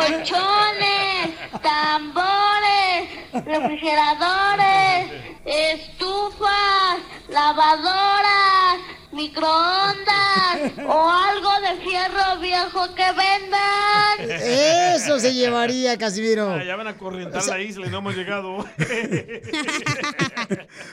colchones, tambores, refrigeradores, estufas, lavadoras, microondas o algo de fierro viejo que vendan. Eso se llevaría, Casimiro. Ah, ya van a corrientar la isla y no hemos llegado. [laughs]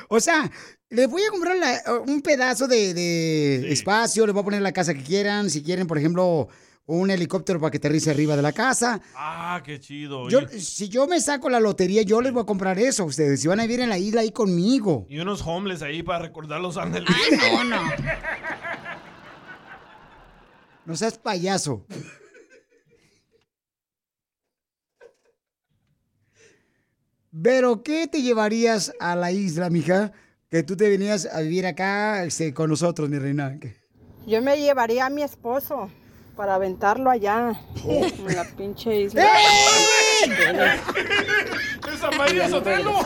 O sea, les voy a comprar la- un pedazo de, de espacio, les voy a poner la casa que quieran. Si quieren, por ejemplo, un helicóptero para que aterrice arriba de la casa. ah, qué chido. Yo, si yo me saco la lotería, yo les voy a comprar eso a ustedes. Si van a vivir en la isla ahí conmigo. Y unos homeless ahí para recordar los ángeles. no, no. No seas payaso. Pero, ¿qué te llevarías a la isla, mija? Que tú te venías a vivir acá este, con nosotros, mi reina. Yo me llevaría a mi esposo para aventarlo allá en la pinche isla. ¡Esa María Sotelo!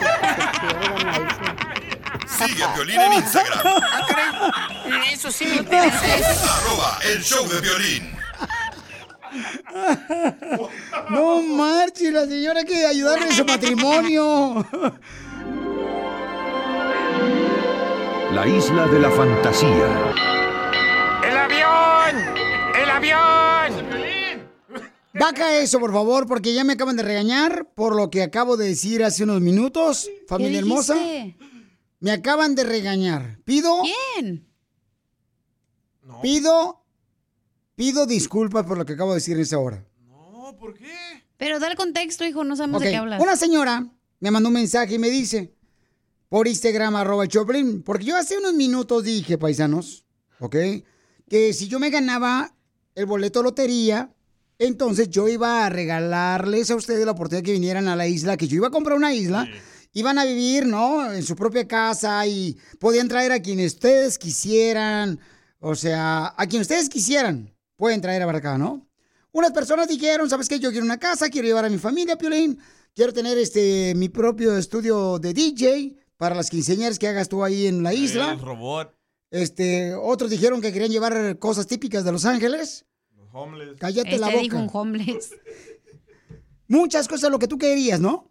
Sigue a Piolín en Instagram. Eso sí me interesa. Arroba el show de violín. No marches, la señora hay que ayudarle en su matrimonio. La isla de la fantasía. ¡El avión! ¡El avión! Baja eso, por favor, porque ya me acaban de regañar por lo que acabo de decir hace unos minutos. Familia hermosa. Me acaban de regañar. Pido. ¿Quién? Pido. Pido disculpas por lo que acabo de decir en esa hora. Pero da el contexto, hijo, no sabemos de qué hablas. Una señora me mandó un mensaje y me dice por Instagram, arroba Choplin, porque yo hace unos minutos dije, paisanos, ¿ok? Que si yo me ganaba el boleto de lotería, entonces yo iba a regalarles a ustedes la oportunidad que vinieran a la isla, que yo iba a comprar una isla, iban a vivir, ¿no? En su propia casa y podían traer a quien ustedes quisieran, o sea, a quien ustedes quisieran, pueden traer a acá, ¿no? Unas personas dijeron, ¿sabes qué? Yo quiero una casa, quiero llevar a mi familia, Piolín. Quiero tener este mi propio estudio de DJ para las quinceañeras que hagas tú ahí en la isla. El robot. Este, otros dijeron que querían llevar cosas típicas de Los Ángeles. Los homeless. Cállate la Este dijo boca. un homeless. Muchas cosas lo que tú querías, ¿no?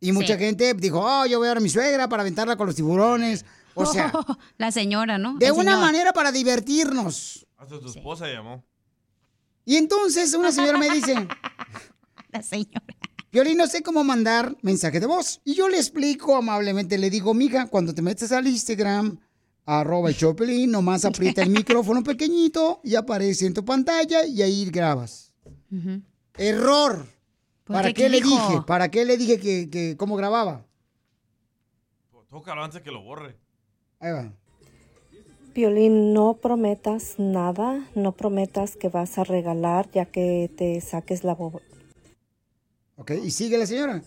Y mucha Sí. gente dijo, oh, yo voy a ver a mi suegra para aventarla con los tiburones. [laughs] O sea, La señora, ¿no? de El una señor. manera para divertirnos. Hasta tu esposa llamó. Y entonces una señora me dice, [laughs] La señora. Violín, no sé cómo mandar mensaje de voz. Y yo le explico amablemente, le digo, mija, cuando te metes al Instagram, arroba el Choplin, nomás aprieta el [laughs] micrófono pequeñito y aparece en tu pantalla y ahí grabas. Error. ¿Por ¿Para qué? qué, ¿Qué le dijo? dije? ¿Para qué le dije que, que cómo grababa? Tócalo antes que lo borre. Ahí va. Violín, no prometas nada, no prometas que vas a regalar ya que te saques la... bo- Ok, y sigue la señora.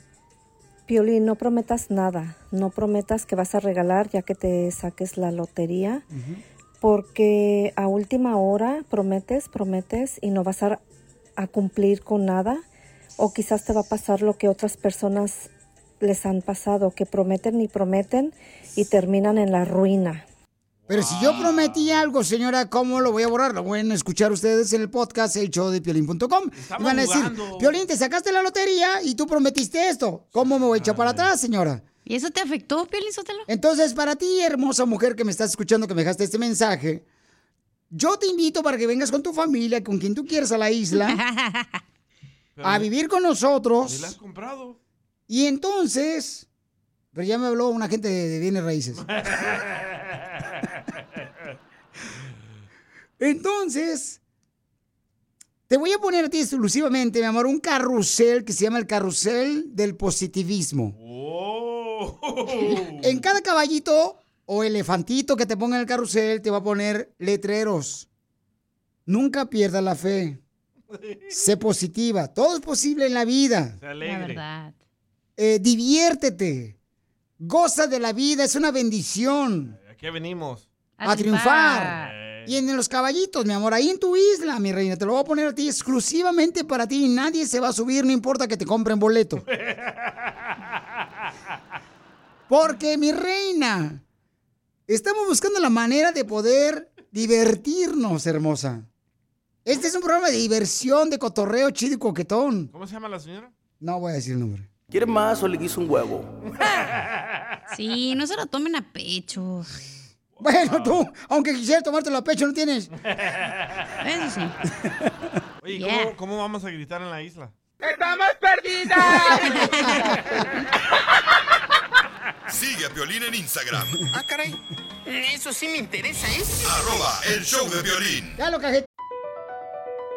Violín, no prometas nada, no prometas que vas a regalar ya que te saques la lotería, porque a última hora prometes, prometes y no vas a, a cumplir con nada, o quizás te va a pasar lo que otras personas les han pasado, que prometen y prometen y terminan en la ruina. Pero si yo prometí algo, señora, ¿cómo lo voy a borrar? Lo pueden escuchar ustedes en el podcast, el show de piolín.com. Y van a decir, jugando. Piolín, te sacaste la lotería y tú prometiste esto. ¿Cómo me voy a echar para atrás, señora? ¿Y eso te afectó, Piolín Sotelo? Entonces, para ti, hermosa mujer que me estás escuchando, que me dejaste este mensaje, yo te invito para que vengas con tu familia, con quien tú quieras a la isla, [laughs] a vivir con ¿Y la has nosotros. comprado? Y entonces, Pero ya me habló una gente de, de bienes raíces. [laughs] Entonces, te voy a poner a ti exclusivamente, mi amor, un carrusel que se llama el carrusel del positivismo. En cada caballito o elefantito que te ponga en el carrusel te va a poner letreros. Nunca pierdas la fe. Sé positiva. Todo es posible en la vida. La verdad. Eh, diviértete. Goza de la vida. Es una bendición. ¿A qué venimos? A, triunfar. Y en los caballitos, mi amor, ahí en tu isla, mi reina, te lo voy a poner a ti exclusivamente para ti. Nadie se va a subir, no importa que te compren boleto. [laughs] Porque, mi reina, estamos buscando la manera de poder divertirnos, hermosa. Este es un programa de diversión, de cotorreo chido y coquetón. ¿Cómo se llama la señora? No voy a decir el nombre. ¿Quiere más o le guiso un huevo? [laughs] Sí, no se lo tomen a pecho. Bueno, tú, aunque quisieras tomártelo a pecho, no tienes. [laughs] Eso sí. Oye, Yeah. ¿cómo, cómo vamos a gritar en la isla? ¡Estamos perdidas! [laughs] Sigue a Piolín en Instagram. Ah, caray. Eso sí me interesa, ¿eh? Arroba el show de violín. Ya lo cajé.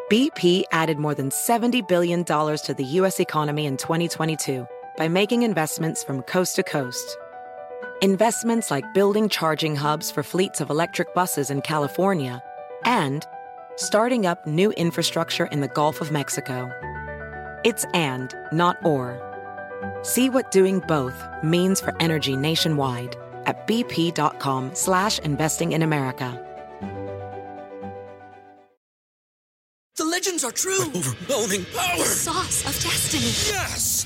BP added more than $70 billion to the U.S. economy in 2022 by making investments from coast to coast. Investments like building charging hubs for fleets of electric buses in California and starting up new infrastructure in the Gulf of Mexico. It's and, not or. See what doing both means for energy nationwide at bp.com slash investing in America. The legends are true. overwhelming power! sauce of destiny. Yes!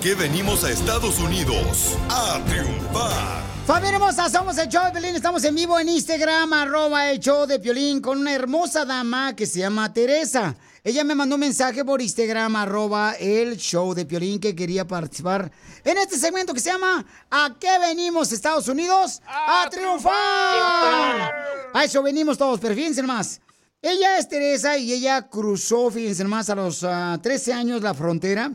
qué venimos a Estados Unidos? A triunfar. Familia hermosa, somos el show de Piolín. Estamos en vivo en Instagram, arroba el show de Piolín, con una hermosa dama que se llama Teresa. Ella me mandó un mensaje por Instagram, arroba el show de Piolín, que quería participar en este segmento que se llama ¿A qué venimos, Estados Unidos? ¡A, triunfar! A eso venimos todos, pero fíjense más. Ella es Teresa y ella cruzó, fíjense más, a los ah, 13 años la frontera.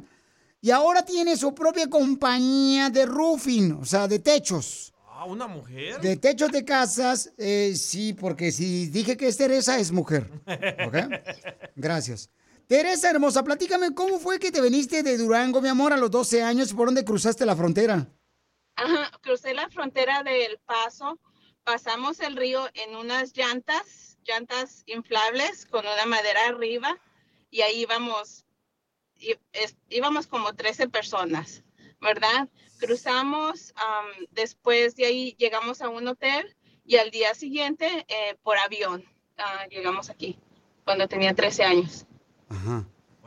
Y ahora tiene su propia compañía de roofing, o sea, de techos. Ah, ¿una mujer? De techos de casas, eh, sí, porque si dije que es Teresa, es mujer. [laughs] ¿Ok? Gracias. Teresa hermosa, platícame, ¿cómo fue que te viniste de Durango, mi amor, a los 12 años? ¿Por dónde cruzaste la frontera? Ajá, crucé la frontera del Paso, pasamos el río en unas llantas, llantas inflables con una madera arriba y ahí íbamos, íbamos como 13 personas, ¿verdad? Cruzamos, am, después de ahí llegamos a un hotel y al día siguiente eh, por avión ah, llegamos aquí, cuando tenía 13 años.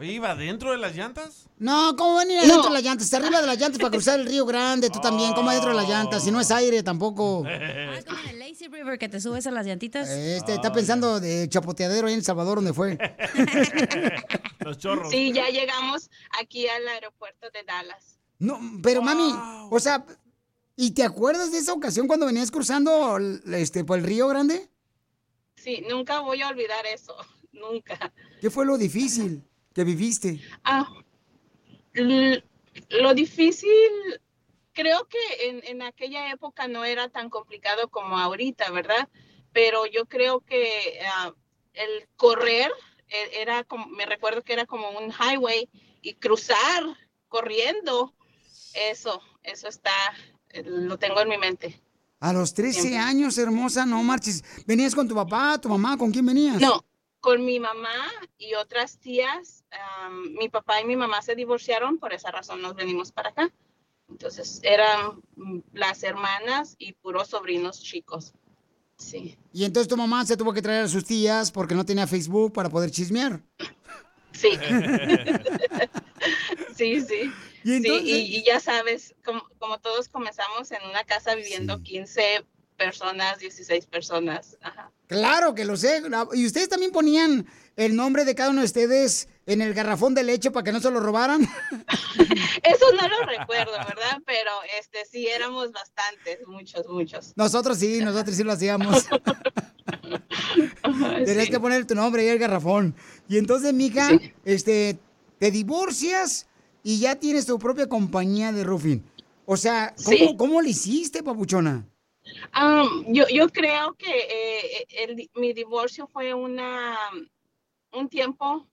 Oye, ¿iba dentro de las llantas? No, ¿cómo venir adentro de las llantas? Está arriba de las llantas para cruzar el río Grande, tú también, ¿cómo adentro de las llantas? Si no es aire tampoco. [laughs] Ah, es como en el Lazy River que te subes a las llantitas. Este, está pensando de chapoteadero ahí en El Salvador, donde fue. [laughs] Los chorros. Sí, ya llegamos aquí al aeropuerto de Dallas. No, pero mami, o sea, ¿y te acuerdas de esa ocasión cuando venías cruzando este, por el río Grande? Sí, nunca voy a olvidar eso, [laughs] nunca. ¿Qué fue lo difícil que viviste? Ah, lo difícil, creo que en, en aquella época no era tan complicado como ahorita, ¿verdad? Pero yo creo que ah, el correr e- era como, me recuerdo que era como un highway y cruzar corriendo, eso, eso está, eh, lo tengo en mi mente. A los 13 Siempre. años, hermosa, no marches. ¿Venías con tu papá, tu mamá? ¿Con quién venías? No, con mi mamá y otras tías. am, mi papá y mi mamá se divorciaron, por esa razón nos venimos para acá. Entonces eran mm, las hermanas y puros sobrinos chicos. Sí. Y entonces tu mamá se tuvo que traer a sus tías porque no tenía Facebook para poder chismear. Sí. [laughs] sí, sí. ¿Y Sí, y, y ya sabes, como, como todos comenzamos en una casa viviendo 15 personas, 16 personas. Ajá. Claro que lo sé. ¿Y ustedes también ponían el nombre de cada uno de ustedes en el garrafón de leche para que no se lo robaran? [laughs] Eso no lo recuerdo, ¿verdad? Pero este sí éramos bastantes, muchos, muchos. Nosotros sí, nosotros sí lo hacíamos. [laughs] [laughs] Tenías que poner tu nombre y el garrafón. Y entonces, mija, este, te divorcias y ya tienes tu propia compañía de roofing. O sea, ¿cómo, Sí. ¿cómo le hiciste, papuchona? Um, yo, yo creo que eh, el- mi divorcio fue una, un tiempo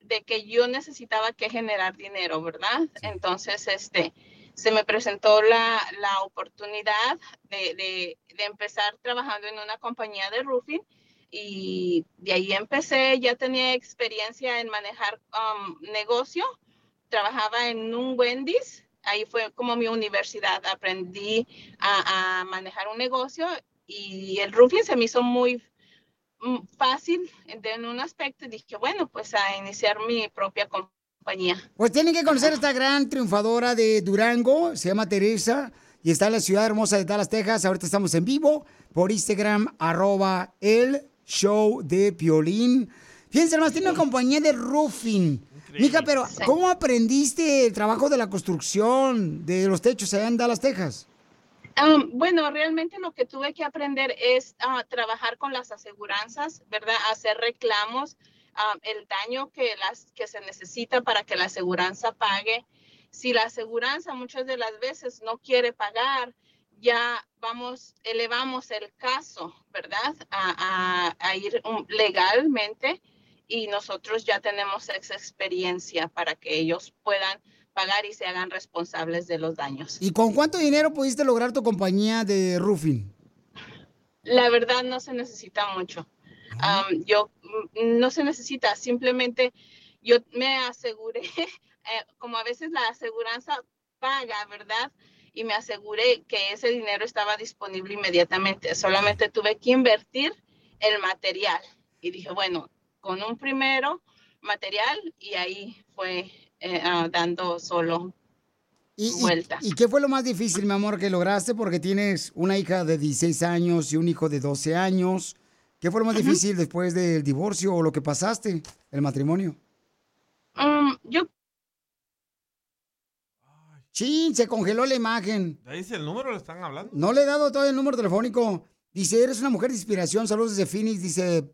de que yo necesitaba que generar dinero, ¿verdad? Entonces, este, se me presentó la, la oportunidad de, de- de empezar trabajando en una compañía de roofing y de ahí empecé, ya tenía experiencia en manejar um, negocio, trabajaba en un Wendy's, ahí fue como mi universidad, aprendí a, a manejar un negocio y el roofing se me hizo muy mm, fácil en un aspecto y dije, bueno, pues a iniciar mi propia compañía. Pues tienen que conocer a esta gran triunfadora de Durango, se llama Teresa, y está en la ciudad hermosa de Dallas, Texas. Ahorita estamos en vivo por Instagram, arroba el show de Piolín. Fíjense nomás, tiene una compañía de roofing. Mija, pero ¿cómo aprendiste el trabajo de la construcción de los techos allá en Dallas, Texas? Um, bueno, realmente lo que tuve que aprender es ah, trabajar con las aseguranzas, ¿verdad? Hacer reclamos, ah, el daño que, las, que se necesita para que la aseguranza pague. Si la aseguranza muchas de las veces no quiere pagar, ya vamos, elevamos el caso, ¿verdad? A, a- a ir um, legalmente y nosotros ya tenemos esa experiencia para que ellos puedan pagar y se hagan responsables de los daños. ¿Y con cuánto dinero pudiste lograr tu compañía de roofing? La verdad no se necesita mucho. Am, yo mm, no se necesita, simplemente yo me aseguré, [laughs] eh, como a veces la aseguranza paga, ¿verdad? Y me aseguré que ese dinero estaba disponible inmediatamente. Solamente tuve que invertir el material. Y dije, bueno, con un primero material y ahí fue eh, ah, dando solo ¿Y, y- vuelta. ¿Y qué fue lo más difícil, mi amor, que lograste? Porque tienes una hija de 16 años y un hijo de 12 años. ¿Qué fue lo más difícil después del divorcio o lo que pasaste, el matrimonio? Mm, yo Sí, se congeló la imagen. ¿De ahí es el número le están hablando? No le he dado todavía el número telefónico. Dice, eres una mujer de inspiración. Saludos desde Phoenix. Dice,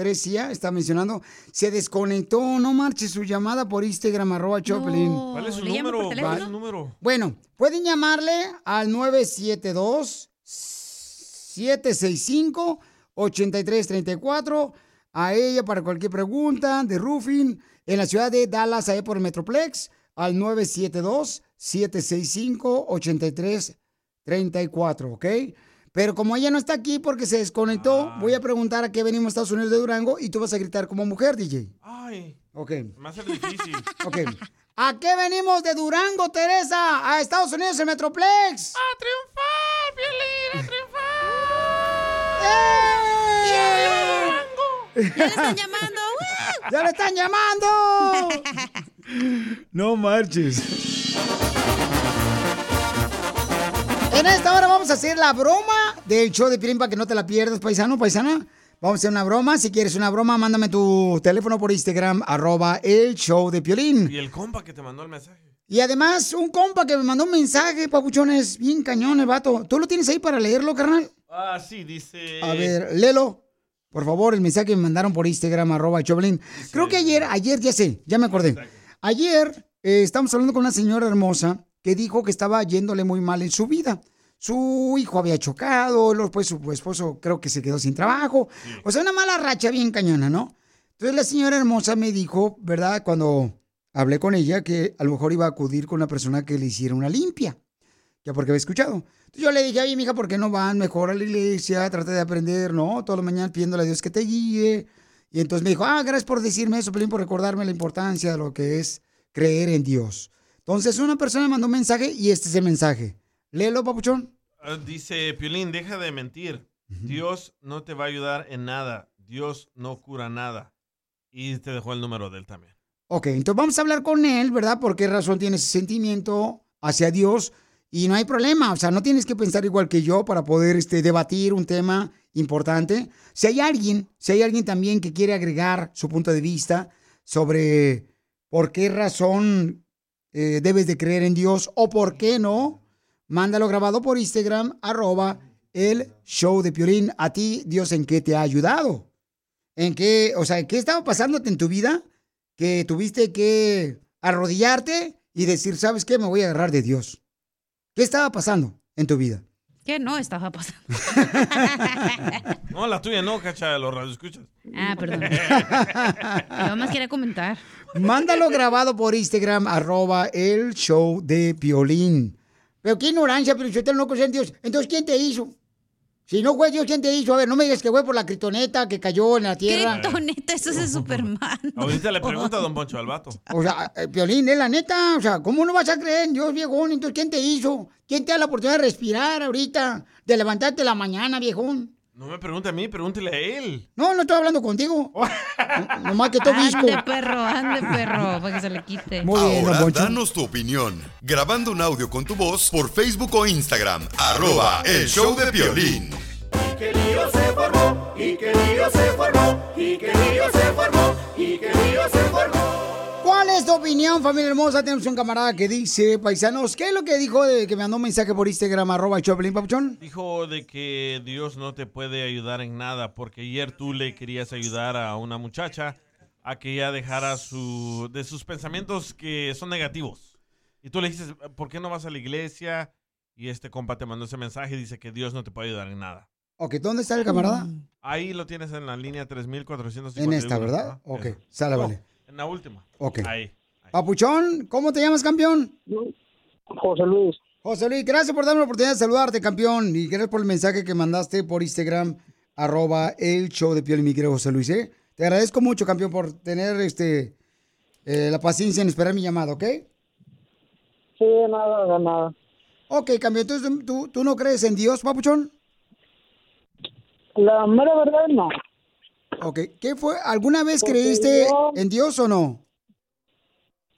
Perecia, está mencionando. Se desconectó, no marche su llamada por Instagram, arroba Choplin. ¿Cuál es su número? ¿Cuál es su número? Bueno, pueden llamarle al 972-765-8334 a ella para cualquier pregunta de roofing en la ciudad de Dallas, ahí por el Metroplex, al 972-765-8334, ¿ok? Pero como ella no está aquí porque se desconectó, voy a preguntar a qué venimos a Estados Unidos de Durango y tú vas a gritar como mujer, DJ. Ay, Ok. me va a ser difícil. [laughs] Ok. ¿A qué venimos de Durango, Teresa? A Estados Unidos, el Metroplex. ¡A triunfar, Piolín! ¡A triunfar! ¡Ya le están llamando! ¡Ya le están llamando! [laughs] no marches. En esta hora vamos a hacer la broma del show de Piolín para que no te la pierdas, paisano, paisana. Vamos a hacer una broma. Si quieres una broma, mándame tu teléfono por Instagram, arroba el show de Piolín. Y el compa que te mandó el mensaje. Y además, un compa que me mandó un mensaje, papuchones, bien cañón el vato. ¿Tú lo tienes ahí para leerlo, carnal? Ah, sí, dice. A ver, léelo. Por favor, el mensaje que me mandaron por Instagram, arroba Choblin. Creo que ayer, ayer, ya sé, ya me acordé. Ayer eh, estamos hablando con una señora hermosa que dijo que estaba yéndole muy mal en su vida. Su hijo había chocado, luego pues su esposo creo que se quedó sin trabajo. O sea, una mala racha bien cañona, ¿no? Entonces la señora hermosa me dijo, ¿verdad? Cuando hablé con ella, que a lo mejor iba a acudir con una persona que le hiciera una limpia. Ya porque había escuchado. Entonces yo le dije, oye, mija, ¿por qué no van mejor a la iglesia? Trata de aprender, ¿no? Todas las mañanas pidiéndole a Dios que te guíe. Y entonces me dijo, ah, gracias por decirme eso, Pelín, por recordarme la importancia de lo que es creer en Dios. Entonces una persona mandó un mensaje y este es el mensaje. Léelo, papuchón. Ah, Dice Piolín, deja de mentir. Dios no te va a ayudar en nada. Dios no cura nada. Y te dejó el número de él también. Ok, entonces vamos a hablar con él, ¿verdad? ¿Por qué razón tiene ese sentimiento hacia Dios? Y no hay problema, o sea, no tienes que pensar igual que yo para poder este, debatir un tema importante. Si hay alguien, si hay alguien también que quiere agregar su punto de vista sobre por qué razón eh, debes de creer en Dios o por qué no, mándalo grabado por Instagram, arroba el show de Piolín. A ti, Dios, ¿en qué te ha ayudado? ¿En qué, o sea, qué estaba pasándote en tu vida que tuviste que arrodillarte y decir, ¿sabes qué? Me voy a agarrar de Dios. ¿Qué estaba pasando en tu vida? ¿Qué no estaba pasando? [laughs] No, la tuya no, cacha, los radioescuchas. Ah, perdón. [laughs] Yo más quería comentar. Mándalo grabado por Instagram, arroba el show de Piolín. Pero qué ignorancia, pero yo te no en Dios. Entonces, ¿quién te hizo? Si no fue Dios, ¿quién te hizo? A ver, no me digas que fue por la critoneta que cayó en la tierra. Kryptonita, eso es de Superman. Ahorita le pregunta a Don Poncho al vato. O sea, eh, Piolín, es la neta. O sea, ¿cómo no vas a creer en Dios, viejón? Entonces, ¿quién te hizo? ¿Quién te da la oportunidad de respirar ahorita? De levantarte la mañana, viejón. No me pregunte a mí, pregúntele a él. No, no estoy hablando contigo. No- [laughs] Nomás que tú visco. Ande, perro, ande, perro, [laughs] para que se le quite. Ahora, danos tu opinión. Grabando un audio con tu voz por Facebook o Instagram. Arroba el show de violín. que lío se formó, y que lío se formó, y que lío se formó, y que lío se formó. ¿Cuál es tu opinión, familia hermosa? Tenemos un camarada que dice, paisanos, ¿qué es lo que dijo de que me mandó un mensaje por Instagram, arroba Piolín, papuchón? Dijo de que Dios no te puede ayudar en nada porque ayer tú le querías ayudar a una muchacha a que ella dejara su, de sus pensamientos que son negativos. Y tú le dices, ¿por qué no vas a la iglesia? Y este compa te mandó ese mensaje y dice que Dios no te puede ayudar en nada. Ok, ¿dónde está el camarada? Ahí lo tienes en la línea 3451. En esta, ¿verdad? Ajá, Ok, sale, No, vale. En la última. Ok. Ahí. Papuchón, ¿cómo te llamas, campeón? José Luis. José Luis, gracias por darme la oportunidad de saludarte, campeón. Y gracias por el mensaje que mandaste por Instagram, arroba el show de Piolín, mi querido José Luis, ¿eh? Te agradezco mucho, campeón, por tener este eh, la paciencia en esperar mi llamada, ¿ok? Sí, nada, de nada. Ok, campeón, entonces ¿tú, tú no crees en Dios, papuchón? La mera verdad, no. Ok, ¿qué fue? ¿Alguna vez Porque creíste yo- en Dios o no?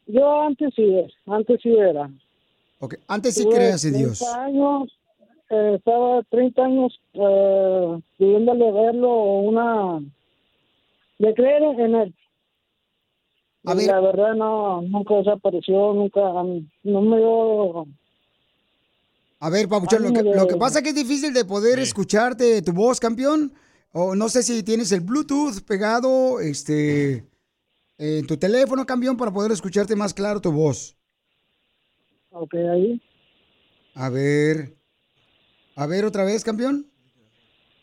Yo antes sí, antes sí era. Ok, antes sí Tuve creías en 30 Dios. años, eh, estaba 30 años eh, pidiéndole verlo una... de creer en él. A Y ver. La verdad no, nunca desapareció, nunca, no me dio... A ver, Papuchón, lo que, lo que pasa es que es difícil de poder escucharte tu voz, campeón. O no sé si tienes el Bluetooth pegado este, en tu teléfono, campeón, para poder escucharte más claro tu voz. Ok, ahí. A ver. A ver, otra vez, campeón.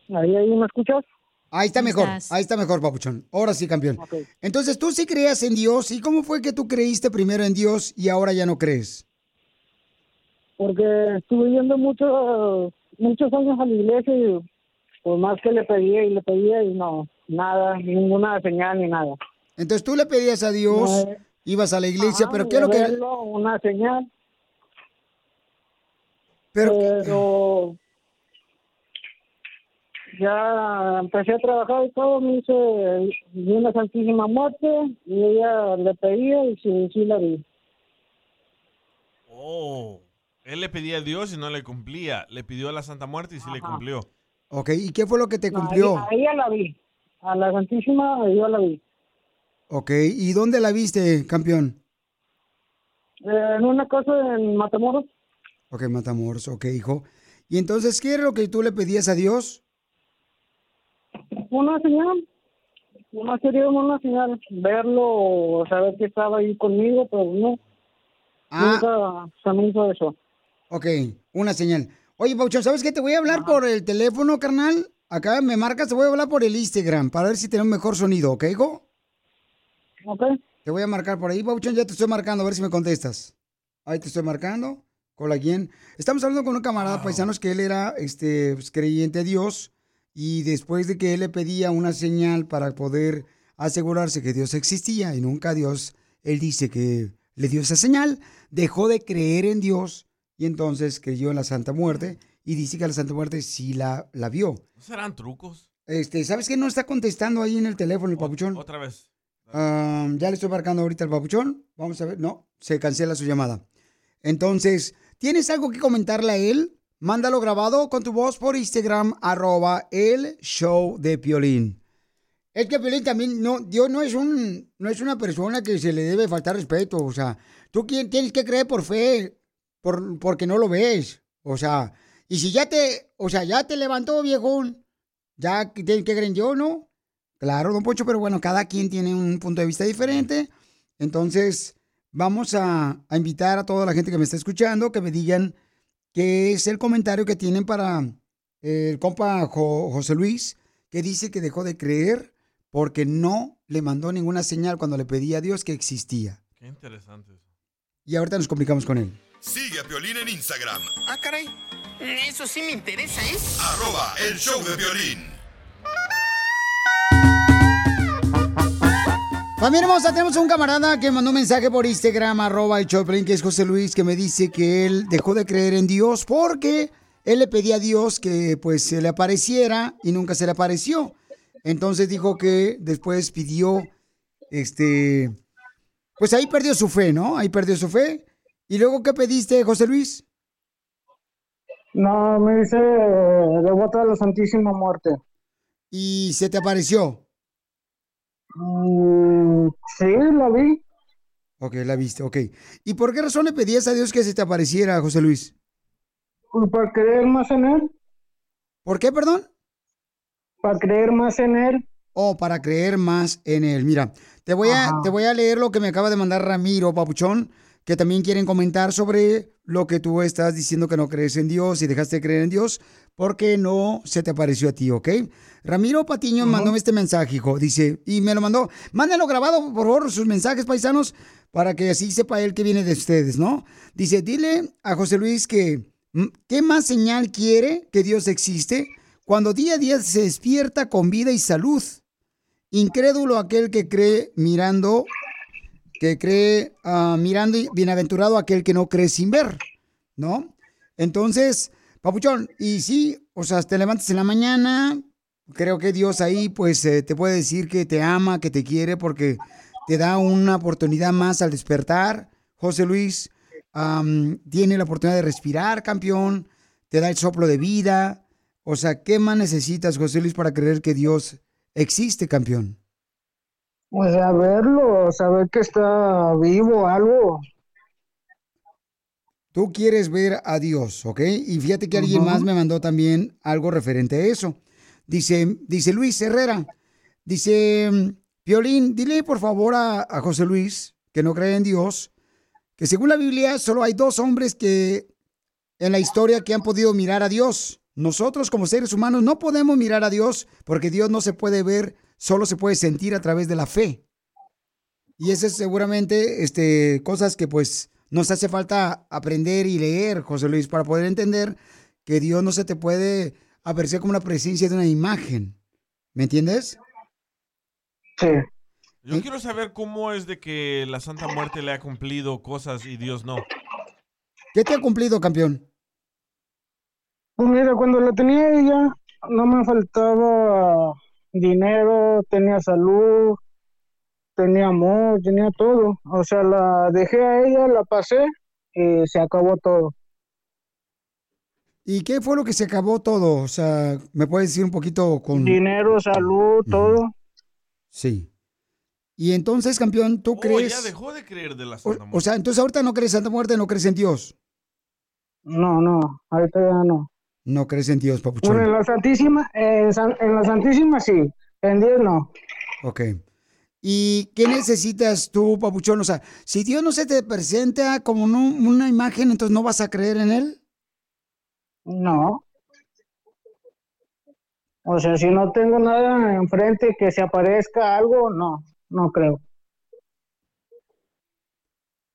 Ahí, ahí, ¿me escuchas? Ahí está mejor, estás. ahí está mejor, Papuchón. Ahora sí, campeón. Entonces, tú sí creías en Dios. ¿Y cómo fue que tú creíste primero en Dios y ahora ya no crees? porque estuve yendo mucho, muchos años a la iglesia y por más que le pedía y le pedía y no, nada, ninguna señal ni nada. Entonces, tú le pedías a Dios, No, ibas a la iglesia, Ajá, pero ¿qué es lo que...? Una señal. Pero, ya empecé a trabajar y todo, me hice una Santísima Muerte y ella le pedía y sí, sí la vi. Oh. Él le pedía a Dios y no le cumplía. Le pidió a la Santa Muerte y sí le cumplió. Ok, ¿y qué fue lo que te No, cumplió? A ella la vi, a la Santísima yo la vi. Ok, ¿y dónde la viste, campeón? Eh, en una casa en Matamoros. Ok, Matamoros, ok, hijo. ¿Y entonces qué era lo que tú le pedías a Dios? Una señal, una sería una señal, verlo, saber que estaba ahí conmigo, pero no, Ah. nunca se me hizo eso. Ok, una señal. Oye, Pauchón, ¿sabes qué? Te voy a hablar por el teléfono, carnal. Acá me marcas, te voy a hablar por el Instagram para ver si tenemos mejor sonido, ¿ok, hijo? Ok. Te voy a marcar por ahí, Pauchón, ya te estoy marcando, a ver si me contestas. Ahí te estoy marcando. Con quién. Estamos hablando con un camarada paisanos que él era este, pues, creyente a Dios y después de que él le pedía una señal para poder asegurarse que Dios existía y nunca Dios, él dice que le dio esa señal, dejó de creer en Dios y entonces creyó en la Santa Muerte y dice que la Santa Muerte sí la, la vio. ¿No serán trucos? Este, ¿sabes qué? No está contestando ahí en el teléfono el papuchón. Otra vez. Ya le estoy marcando ahorita al papuchón. Vamos a ver. No, se cancela su llamada. Entonces, ¿Tienes algo que comentarle a él? Mándalo grabado con tu voz por Instagram, arroba el show de Piolín. Es que Piolín también, no, Dios no es un, no es una persona que se le debe faltar respeto. O sea, tú tienes que creer por fe, por, porque no lo ves. O sea, y si ya te, o sea, ya te levantó, viejón, ya tienes que creer en ¿no? Claro, don Poncho, pero bueno, cada quien tiene un punto de vista diferente. Entonces, vamos a, a invitar a toda la gente que me está escuchando que me digan qué es el comentario que tienen para el compa Jo- José Luis, que dice que dejó de creer porque no le mandó ninguna señal cuando le pedía a Dios que existía. Qué interesante eso. Y ahorita nos comunicamos con él. Sigue a Piolín en Instagram, Ah, caray. Eso sí me interesa, ¿eh? arroba el show de violín. Familia hermosa, tenemos un camarada que mandó un mensaje por Instagram, arroba el Choplin, que es José Luis, que me dice que él dejó de creer en Dios porque él le pedía a Dios que pues se le apareciera y nunca se le apareció. Entonces dijo que después pidió, este, pues ahí perdió su fe, ¿no? Ahí perdió su fe. ¿Y luego qué pediste, José Luis? No, me dice devota a la Santísima Muerte. ¿Y se te apareció? Mm, sí, la vi. Ok, la viste, ok. ¿Y por qué razón le pedías a Dios que se te apareciera, José Luis? Pues para creer más en él. ¿Por qué, perdón? Para creer más en él. Oh, para creer más en él. Mira, te voy, a, te voy a leer lo que me acaba de mandar Ramiro, papuchón, que también quieren comentar sobre lo que tú estás diciendo que no crees en Dios y dejaste de creer en Dios porque no se te apareció a ti, ¿ok? Ramiro Patiño mandó este mensaje, hijo. Dice, y me lo mandó. Mándenlo grabado, por favor, sus mensajes, paisanos, para que así sepa él que viene de ustedes, ¿no? Dice, dile a José Luis que, mm, ¿qué más señal quiere que Dios existe cuando día a día se despierta con vida y salud? Incrédulo aquel que cree mirando, que cree ah, mirando y bienaventurado aquel que no cree sin ver, ¿no? Entonces, papuchón, y sí, o sea, te levantas en la mañana, creo que Dios ahí pues eh, te puede decir que te ama, que te quiere, porque te da una oportunidad más al despertar. José Luis tiene la oportunidad de respirar, campeón, te da el soplo de vida. O sea, ¿qué más necesitas, José Luis, para creer que Dios existe, campeón? Pues a verlo, saber que está vivo, algo. Tú quieres ver a Dios, ¿ok? Y fíjate que alguien más me mandó también algo referente a eso. Dice, dice Luis Herrera, dice, Violín, dile por favor a, a José Luis, que no cree en Dios, que según la Biblia solo hay dos hombres que en la historia que han podido mirar a Dios. Nosotros como seres humanos no podemos mirar a Dios porque Dios no se puede ver, solo se puede sentir a través de la fe. Y esas seguramente este, cosas que pues nos hace falta aprender y leer, José Luis, para poder entender que Dios no se te puede apreciar como una presencia de una imagen. ¿Me entiendes? Sí. Yo quiero saber cómo es de que la Santa Muerte le ha cumplido cosas y Dios no. ¿Qué te ha cumplido, campeón? Pues mira, cuando la tenía ella, no me faltaba dinero, tenía salud, tenía amor, tenía todo. O sea, la dejé a ella, la pasé y se acabó todo. ¿Y qué fue lo que se acabó todo? O sea, ¿me puedes decir un poquito con... Dinero, salud, todo. Sí. Y entonces, campeón, ¿tú Oh, crees... ya dejó de creer de la Santa O sea, entonces ahorita no crees en Santa Muerte, no crees en Dios. No, no, ahorita ya no. No crees en Dios, papuchón. Bueno, en la Santísima, en, San- en la Santísima sí, en Dios no. Ok. ¿Y qué necesitas tú, papuchón? O sea, si Dios no se te presenta como no- una imagen, entonces no vas a creer en Él. No. O sea, si no tengo nada enfrente que se aparezca algo, no, no creo.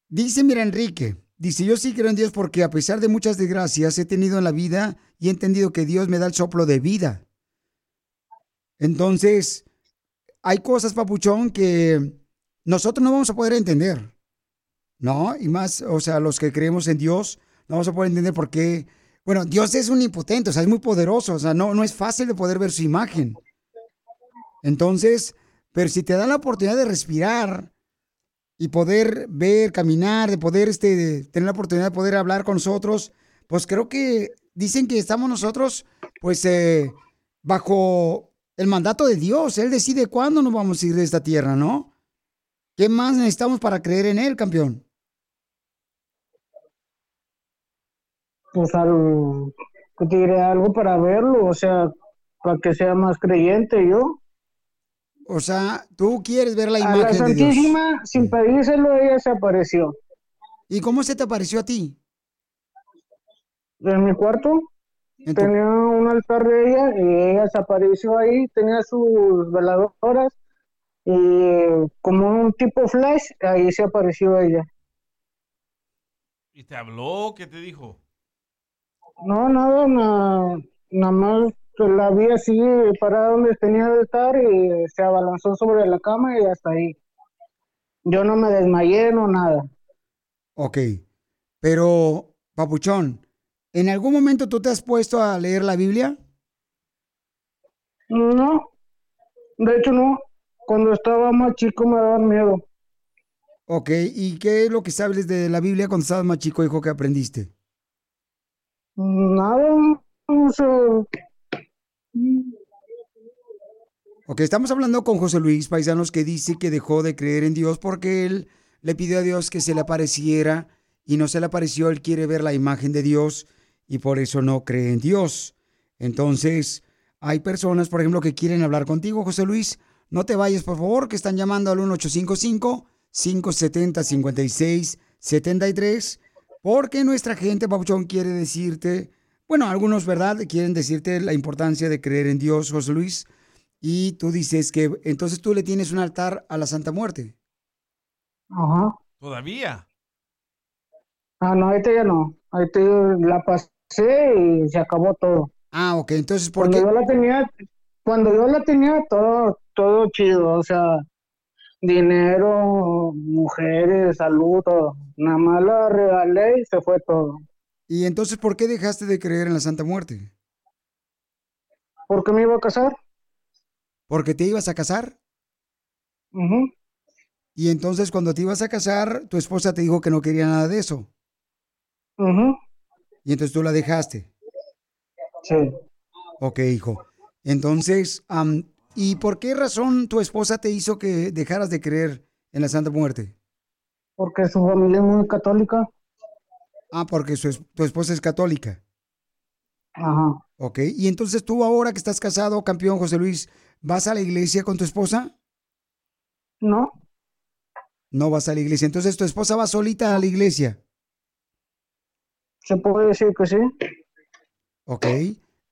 Dice, mira, Enrique, dice, yo sí creo en Dios porque a pesar de muchas desgracias he tenido en la vida y he entendido que Dios me da el soplo de vida. Entonces, hay cosas, papuchón, que nosotros no vamos a poder entender. ¿No? Y más, o sea, los que creemos en Dios, no vamos a poder entender por qué. Bueno, Dios es un impotente, o sea, es muy poderoso, o sea, no, no es fácil de poder ver su imagen. Entonces, pero si te dan la oportunidad de respirar, y poder ver, caminar, de poder este, de tener la oportunidad de poder hablar con nosotros, pues creo que dicen que estamos nosotros, pues, eh, bajo el mandato de Dios. Él decide cuándo nos vamos a ir de esta tierra, ¿no? ¿Qué más necesitamos para creer en Él, campeón? Pues algo, que te diré algo para verlo, o sea, para que sea más creyente yo. O sea, tú quieres ver la A imagen la de Dios. Santísima, sin pedírselo, ella se apareció. ¿Y cómo se te apareció a ti? En mi cuarto tenía un altar de ella y ella se apareció ahí, tenía sus veladoras y como un tipo flash, ahí se apareció ella. ¿Y te habló? ¿Qué te dijo? No, nada, na- nada más la vi así parada donde tenía el altar y se abalanzó sobre la cama y hasta ahí. Yo no me desmayé, no nada. Ok. Pero, papuchón, ¿en algún momento tú te has puesto a leer la Biblia? No, de hecho no. Cuando estaba más chico me daban miedo. Ok. ¿Y qué es lo que sabes de la Biblia cuando estabas más chico, hijo, que aprendiste? Nada, o sea, Ok, estamos hablando con José Luis Paisanos que dice que dejó de creer en Dios porque él le pidió a Dios que se le apareciera y no se le apareció, él quiere ver la imagen de Dios y por eso no cree en Dios. Entonces, hay personas, por ejemplo, que quieren hablar contigo, José Luis. No te vayas, por favor, que están llamando al 1855-570-5673, porque nuestra gente, Papuchón, quiere decirte, bueno, algunos, ¿verdad? Quieren decirte la importancia de creer en Dios, José Luis. Y tú dices que entonces tú le tienes un altar a la Santa Muerte. ajá. ¿Todavía? Ah, no, ahorita ya no. Ahorita la pasé y se acabó todo. Ah, ok, entonces ¿por cuando qué? yo la tenía, cuando yo la tenía todo, todo chido, o sea, dinero, mujeres, salud, todo. Nada más la regalé y se fue todo. ¿Y entonces por qué dejaste de creer en la Santa Muerte? ¿Por qué me iba a casar? ¿Porque te ibas a casar? Ujú. Y entonces cuando te ibas a casar, tu esposa te dijo que no quería nada de eso. Ujú. Y entonces tú la dejaste. Sí. Ok, hijo. Entonces, am, ¿y por qué razón tu esposa te hizo que dejaras de creer en la Santa Muerte? Porque su familia es muy católica. Ah, porque su tu esposa es católica. Ajá. Ok, y entonces tú ahora que estás casado, campeón José Luis, ¿vas a la iglesia con tu esposa? No. No vas a la iglesia. Entonces tu esposa va solita a la iglesia. Se puede decir que sí. Ok.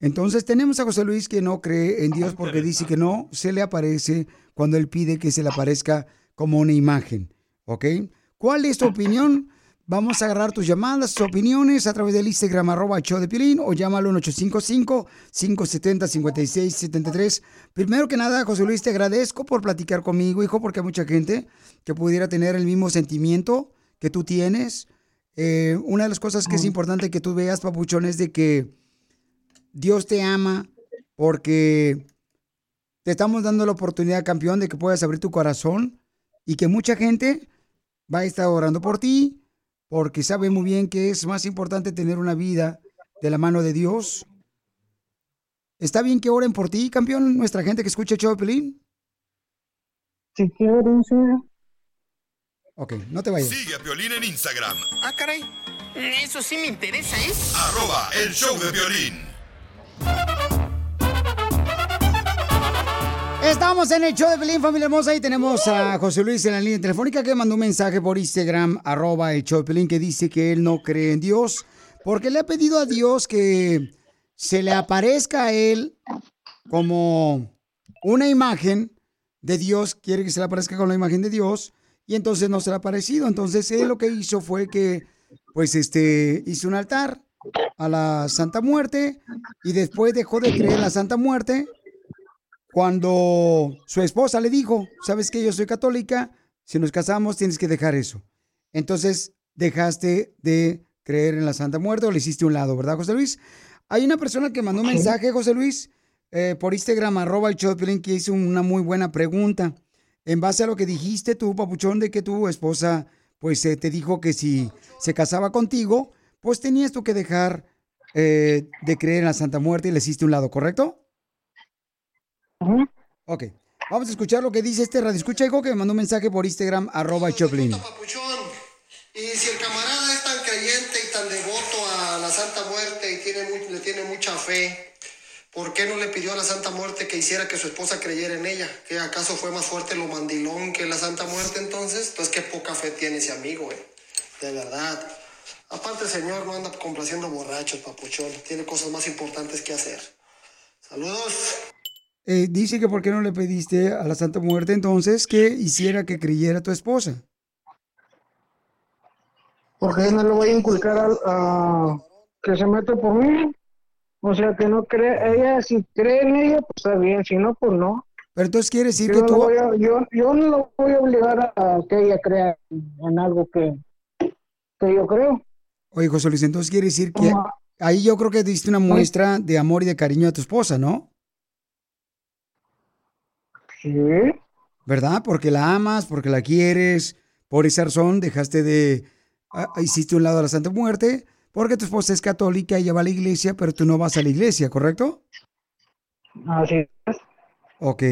Entonces tenemos a José Luis que no cree en Dios porque dice que no se le aparece cuando él pide que se le aparezca como una imagen. ¿Ok? ¿Cuál es tu opinión? Vamos a agarrar tus llamadas, tus opiniones a través del Instagram arroba show de Piolín o llámalo al 855-570-5673. Primero que nada, José Luis, te agradezco por platicar conmigo, hijo, porque hay mucha gente que pudiera tener el mismo sentimiento que tú tienes. Eh, una de las cosas que es importante que tú veas, papuchón, es de que Dios te ama porque te estamos dando la oportunidad, campeón, de que puedas abrir tu corazón y que mucha gente va a estar orando por ti porque sabe muy bien que es más importante tener una vida de la mano de Dios. ¿Está bien que oren por ti, campeón, nuestra gente que escucha el show de Pelín? Si quieren, sí. Ok, no te vayas. Sigue a Violín en Instagram, Ah, caray. Eso sí me interesa, ¿eh? arroba el show de violín. Estamos en el show de Pelín, familia hermosa, y tenemos a José Luis en la línea telefónica que mandó un mensaje por Instagram, arroba el show de Pelín, que dice que él no cree en Dios, porque le ha pedido a Dios que se le aparezca a él como una imagen de Dios, quiere que se le aparezca con la imagen de Dios, y entonces no se le ha aparecido. Entonces él lo que hizo fue que, pues, este, hizo un altar a la Santa Muerte, y después dejó de creer en la Santa Muerte, cuando su esposa le dijo, sabes que yo soy católica, si nos casamos tienes que dejar eso. Entonces dejaste de creer en la Santa Muerte o le hiciste un lado, ¿verdad, José Luis? Hay una persona que mandó un mensaje, José Luis, eh, por Instagram, arroba el Piolín, que hizo una muy buena pregunta. En base a lo que dijiste tú, papuchón, de que tu esposa, pues eh, te dijo que si se casaba contigo, pues tenías tú que dejar eh, de creer en la Santa Muerte y le hiciste un lado, ¿correcto? Ok. Vamos a escuchar lo que dice este radio. Escucha, hijo, que me mandó un mensaje por Instagram, arroba Choplin. Y si el camarada es tan creyente y tan devoto a la Santa Muerte y tiene mu- le tiene mucha fe, ¿por qué no le pidió a la Santa Muerte que hiciera que su esposa creyera en ella? ¿Que acaso fue más fuerte lo mandilón que la Santa Muerte entonces? Entonces, qué poca fe tiene ese amigo, eh. De verdad. Aparte, el Señor no anda complaciendo borrachos, papuchón. Tiene cosas más importantes que hacer. Saludos. Eh, dice que por qué no le pediste a la Santa Muerte entonces que hiciera que creyera tu esposa. Porque no le voy a inculcar al- a, que se mete por mí. O sea, que no cree, ella, si cree en ella, pues está bien, si no, pues no. Pero entonces quiere decir Yo que tú... a- yo, yo no lo voy a obligar a, a que ella crea en algo que, que yo creo. Oye, José Luis, entonces quiere decir que ahí yo creo que diste una muestra de amor y de cariño a tu esposa, ¿no? Sí. ¿Verdad? Porque la amas, porque la quieres, por esa razón dejaste de... ah, hiciste un lado a la Santa Muerte, porque tu esposa es católica y ella va a la iglesia, pero tú no vas a la iglesia, ¿correcto? Así es. Ok.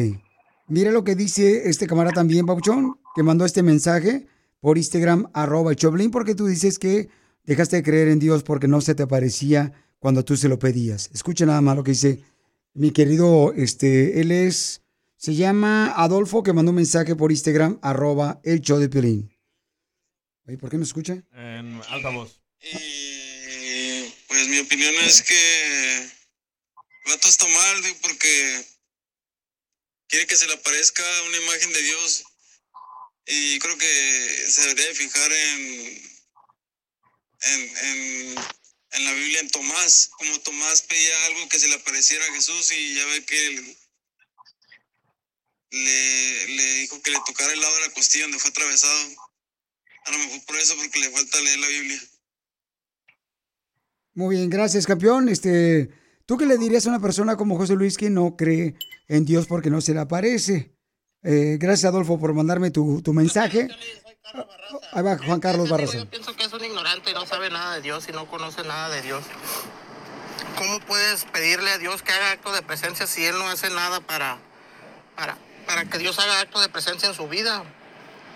Mira lo que dice este camarada también, Pauchón, que mandó este mensaje por Instagram, arroba Choblin, porque tú dices que dejaste de creer en Dios porque no se te aparecía cuando tú se lo pedías. Escucha nada más lo que dice mi querido, este, él es, se llama Adolfo, que mandó un mensaje por Instagram, arroba el show de Piolín. Oye, ¿por qué no escucha? En altavoz. Pues mi opinión es que vato está mal, porque quiere que se le aparezca una imagen de Dios. Y creo que se debería de fijar en, en, en, en la Biblia, en Tomás. Como Tomás pedía algo que se le apareciera a Jesús y ya ve que él le, le dijo que le tocara el lado de la costilla donde fue atravesado. A lo mejor por eso, porque le falta leer la Biblia. Muy bien, gracias, campeón. Este, ¿tú qué le dirías a una persona como José Luis que no cree en Dios porque no se le aparece? Eh, gracias, Adolfo, por mandarme tu, tu mensaje. Ahí va Juan Carlos Barraza. pienso que es un ignorante y no sabe nada de Dios y no conoce nada de Dios. ¿Cómo puedes pedirle a Dios que haga acto de presencia si Él no hace nada para, para, para que Dios haga acto de presencia en su vida?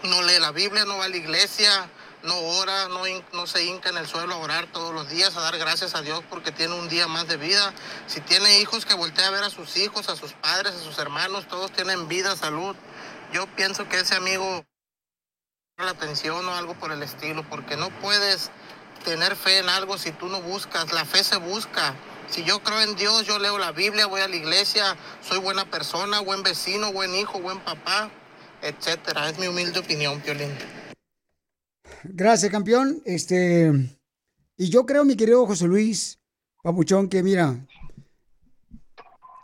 No lee la Biblia, no va a la iglesia, no ora, no, se hinca en el suelo a orar todos los días, a dar gracias a Dios porque tiene un día más de vida. Si tiene hijos, que voltee a ver a sus hijos, a sus padres, a sus hermanos, todos tienen vida, salud. Yo pienso que ese amigo la atención o algo por el estilo, porque no puedes tener fe en algo si tú no buscas. La fe se busca. Si yo creo en Dios, yo leo la Biblia, voy a la iglesia, soy buena persona, buen vecino, buen hijo, buen papá, etcétera. Es mi humilde opinión, Piolín. Gracias, campeón. Este, y yo creo, mi querido José Luis Papuchón, que mira,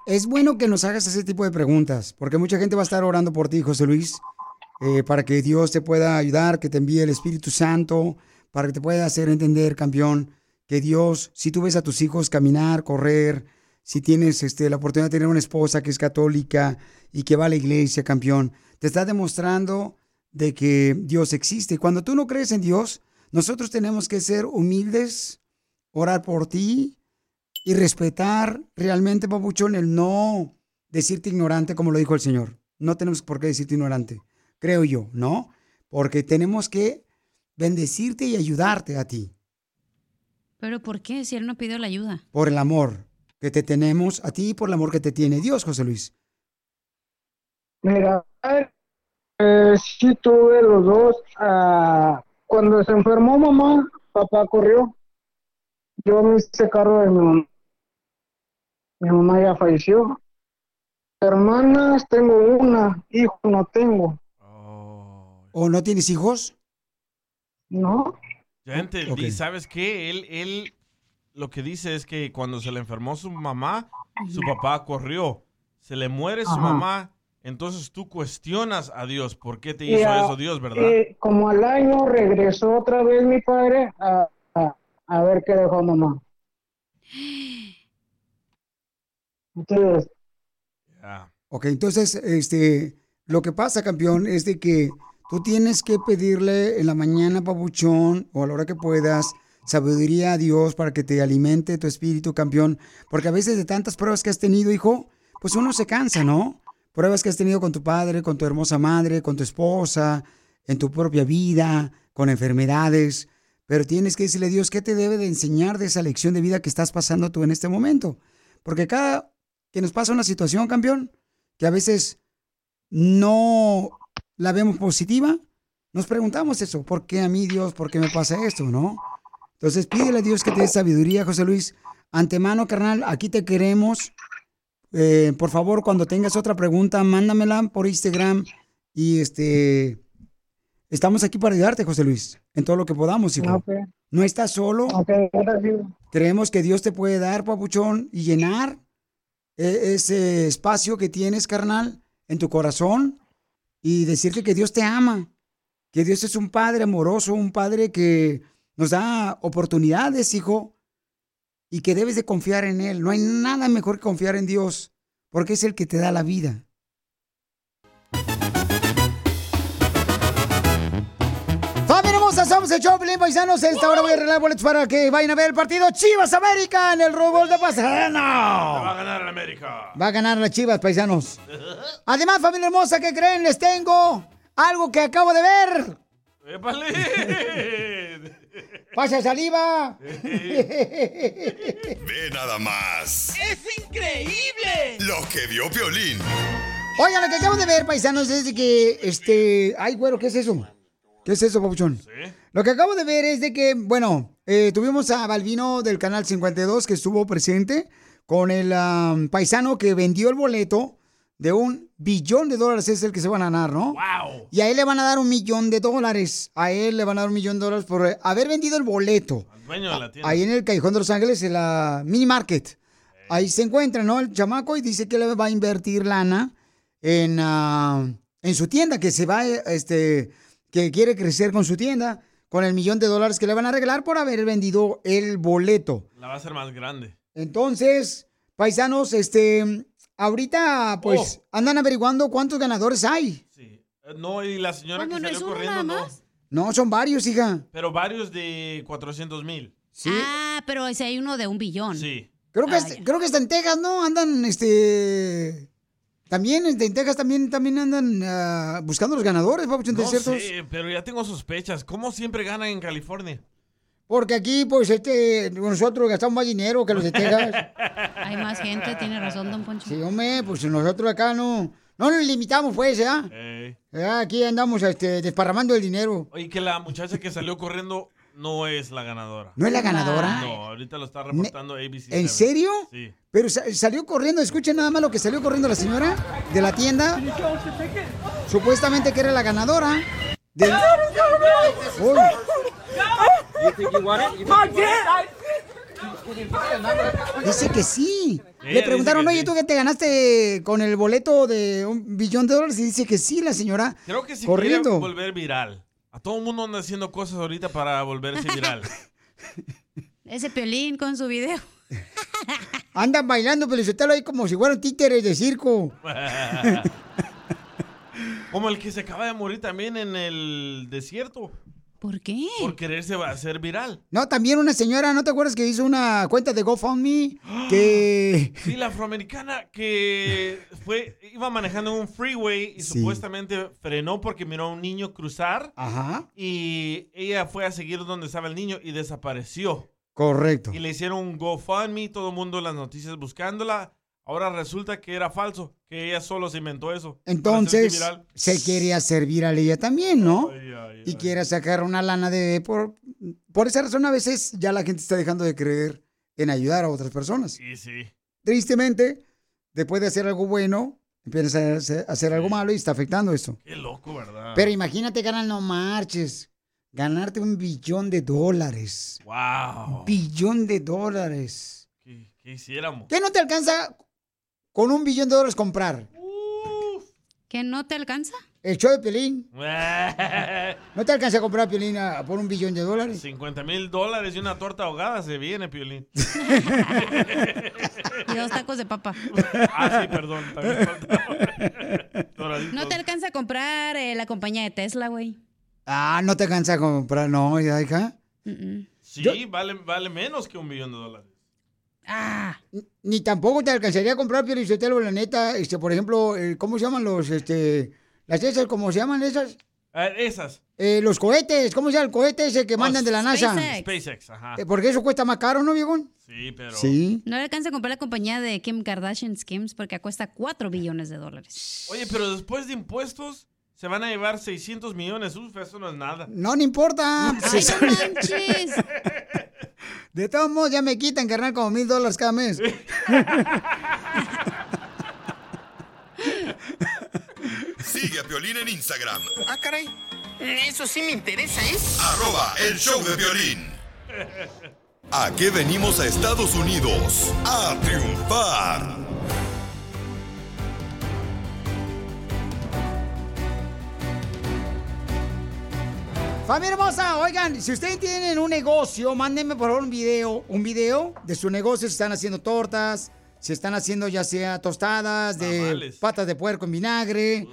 es bueno que nos hagas ese tipo de preguntas, porque mucha gente va a estar orando por ti, José Luis, eh, para que Dios te pueda ayudar, que te envíe el Espíritu Santo, para que te pueda hacer entender, campeón, que Dios, si tú ves a tus hijos caminar, correr, si tienes este, la oportunidad de tener una esposa que es católica y que va a la iglesia, campeón, te está demostrando de que Dios existe. Cuando tú no crees en Dios, nosotros tenemos que ser humildes, orar por ti y respetar realmente, papuchón, el no decirte ignorante como lo dijo el Señor. No tenemos por qué decirte ignorante, creo yo, ¿no? Porque tenemos que bendecirte y ayudarte a ti ¿Pero por qué? Si él no pidió la ayuda. por el amor que te tenemos a ti y por el amor que te tiene Dios, José Luis. Mira, eh, sí tuve los dos. ah, cuando se enfermó mamá, papá corrió. Yo me hice cargo de mi mamá. Mi mamá ya falleció. Hermanas tengo una, hijo no tengo. ¿O no tienes hijos? No. Ya entendí, Ok. ¿sabes qué? Él, él lo que dice es que cuando se le enfermó su mamá, su papá corrió. Se le muere su Ajá. mamá, entonces tú cuestionas a Dios. ¿Por qué te hizo a- eso Dios, verdad? eh, como al año regresó otra vez mi padre a, a, a ver qué dejó mamá. Entonces, Ok, entonces, este, lo que pasa, campeón, es de que tú tienes que pedirle en la mañana, papuchón, o a la hora que puedas, sabiduría a Dios para que te alimente tu espíritu, campeón. Porque a veces de tantas pruebas que has tenido, hijo, pues uno se cansa, ¿no? Pruebas que has tenido con tu padre, con tu hermosa madre, con tu esposa, en tu propia vida, con enfermedades. Pero tienes que decirle a Dios qué te debe de enseñar de esa lección de vida que estás pasando tú en este momento. Porque cada que nos pasa una situación, campeón, que a veces no la vemos positiva, nos preguntamos eso, ¿por qué a mí Dios, por qué me pasa esto, no? Entonces pídele a Dios que te dé sabiduría, José Luis. Antemano, carnal, aquí te queremos. Eh, por favor, cuando tengas otra pregunta, mándamela por Instagram y este estamos aquí para ayudarte, José Luis, en todo lo que podamos, hijo. No estás solo. Creemos que Dios te puede dar, papuchón, y llenar e- ese espacio que tienes, carnal, en tu corazón y decirte que Dios te ama, que Dios es un padre amoroso, un padre que nos da oportunidades, hijo, y que debes de confiar en Él. No hay nada mejor que confiar en Dios, porque es el que te da la vida. ¡Familia hermosa! Somos el show, Pelín Paisanos. Esta hora voy a arreglar boletos para que vayan a ver el partido Chivas América en el Rubol de Va Pasadena. a ganar el América. Va a ganar las Chivas, paisanos. Además, familia hermosa, ¿qué creen? Les tengo algo que acabo de ver. ¡Épale! [laughs] ¡Pasa saliva! [laughs] Ve nada más. ¡Es increíble! Lo que vio Piolín. Oigan, lo que acabo de ver, paisanos, es de que, este... Ay, güero, ¿qué es eso? ¿Qué es eso, papuchón? Lo que acabo de ver es de que, bueno, eh, tuvimos a Balvino del Canal 52 que estuvo presente con el paisano que vendió el boleto de un billón de dólares, es el que se van a ganar, ¿no? ¡Wow! Y a él le van a dar un millón de dólares. A él le van a dar un millón de dólares por haber vendido el boleto. Dueño de la tienda. Ahí en el Callejón de Los Ángeles, en la mini market. Ahí se encuentra, ¿no? El chamaco y dice que le va a invertir lana en, ah, en su tienda, que se va, este, que quiere crecer con su tienda, con el millón de dólares que le van a regalar por haber vendido el boleto. La va a hacer más grande. Entonces, paisanos, este, ahorita, pues, Oh. andan averiguando cuántos ganadores hay. Eh, No, y la señora que ¿Cómo no salió corriendo, nada no. más? No, son varios, hija. Pero varios de 400 mil. Ah, pero ese hay uno de un billón. Sí. Creo que, Ah, es- creo que está en Texas, ¿no? Andan, este... También este, en Texas también, también andan ah, buscando los ganadores, papuchón, No ciertos. sé, pero ya tengo sospechas. ¿Cómo siempre ganan en California? Porque aquí, pues, este, nosotros gastamos más dinero que los de Texas. [laughs] Hay más gente, tiene razón, don Poncho. Sí, hombre, pues nosotros acá no, no nos limitamos, pues, ¿ya? Ey. Aquí andamos este, desparramando el dinero. Oye, que la muchacha que salió corriendo no es la ganadora. ¿No es la ganadora? No, ahorita lo está reportando ABC. ¿En serio? Sí. Pero sa- salió corriendo, escuchen nada más lo que salió corriendo la señora de la tienda. Supuestamente que era la ganadora. Del- Uy. Dice que sí. Ella Le preguntaron, dice que oye, ¿tú que te ganaste con el boleto de un billón de dólares? Y dice que sí, la señora. Creo que si corriendo. quiere volver viral. A todo el mundo anda haciendo cosas ahorita para volverse viral. [laughs] Ese piolín con su video. Andan bailando, pero ahí como si fueran títeres de circo. [laughs] Como el que se acaba de morir también en el desierto. ¿Por qué? Por quererse va- hacer viral. No, también una señora, ¿no te acuerdas que hizo una cuenta de GoFundMe? Que... Sí, la afroamericana que fue, iba manejando en un freeway y Sí. supuestamente frenó porque miró a un niño cruzar. Ajá. Y ella fue a seguir donde estaba el niño y desapareció. Correcto. Y le hicieron un GoFundMe, todo el mundo en las noticias buscándola. Ahora resulta que era falso, que ella solo se inventó eso. Entonces, viral. se quiere hacer viral ella también, ¿no? y quiere sacar una lana de... Por, por esa razón, a veces ya la gente está dejando de creer en ayudar a otras personas. Sí, sí. Tristemente, después de hacer algo bueno, empieza a hacer, algo malo y está afectando esto. Qué loco, ¿verdad? Pero imagínate, ganar no marches. Ganarte un billón de dólares. Wow. Billón de dólares. ¿Qué, qué hiciéramos? ¿Qué no te alcanza con un billón de dólares comprar? ¿Que no te alcanza? El show de Piolín. [laughs] ¿No te alcanza a comprar Piolín a- por un billón de dólares? 50 mil dólares y una torta ahogada se viene, Piolín. [laughs] Y dos tacos de papa. ah, sí, perdón. También. [laughs] No te alcanza a comprar eh, la compañía de Tesla, güey. Ah, no te cansa comprar, no, ya, hija. Sí, vale, vale menos que un millón de dólares. Ah. Ni tampoco te alcanzaría a comprar Piolichotelo, la neta, este, por ejemplo, eh, ¿cómo se llaman los, este, las esas, cómo se llaman esas? Ah, esas. Eh, los cohetes, ¿cómo se llama el cohete ese que mandan de la NASA? SpaceX, ajá. Eh, porque eso cuesta más caro, ¿no, viejón? Sí, pero... Sí. No le alcanza a comprar la compañía de Kim Kardashian Skims porque cuesta 4 billones de dólares. Oye, pero después de impuestos se van a llevar 600 millones. Uf, eso no es nada. No, no importa. ¡Ay, no manches! [laughs] De todos modos, ya me quitan, carnal, como mil dólares cada mes. Sigue a Piolín en Instagram, Ah, caray. Eso sí me interesa, ¿eh? arroba el show de violín. ¿A qué venimos a Estados Unidos? A triunfar. Familia hermosa, oigan, si ustedes tienen un negocio, mándenme por favor un video, un video de su negocio, si están haciendo tortas, si están haciendo ya sea tostadas de Tamales. patas de puerco en vinagre.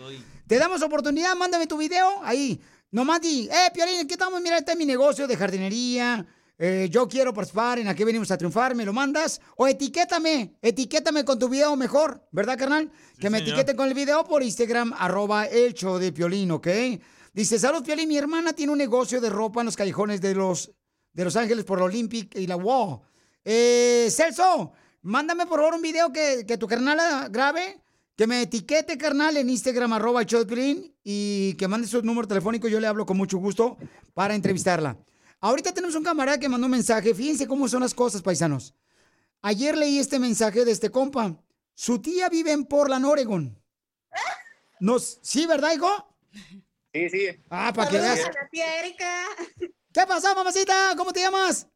Te damos oportunidad, mándame tu video ahí. Nomás di, eh, Piolín, ¿qué estamos? Mira, este es mi negocio de jardinería. eh, yo quiero participar, en aquí venimos a triunfar, me lo mandas. O etiquétame, etiquétame con tu video mejor, ¿verdad, carnal? que me señor. etiqueten con el video por Instagram, arroba el show de Piolín, ¿ok? Dice, salud, Piolín, mi hermana tiene un negocio de ropa en los callejones de Los, de los Ángeles por la Olympic y la WOW. Eh, Celso, mándame por favor un video que, que tu carnal grabe, que me etiquete, carnal, en Instagram, arroba Piolín, y que mande su número telefónico, yo le hablo con mucho gusto para entrevistarla. Ahorita tenemos un camarada que mandó un mensaje, fíjense cómo son las cosas, paisanos. Ayer leí este mensaje de este compa. Su tía vive en Portland, Oregon. Nos, ¿Sí, verdad, hijo? Sí, sí. Ah, para que veas. la tía Erika. ¿Qué pasó, mamacita? ¿Cómo te llamas?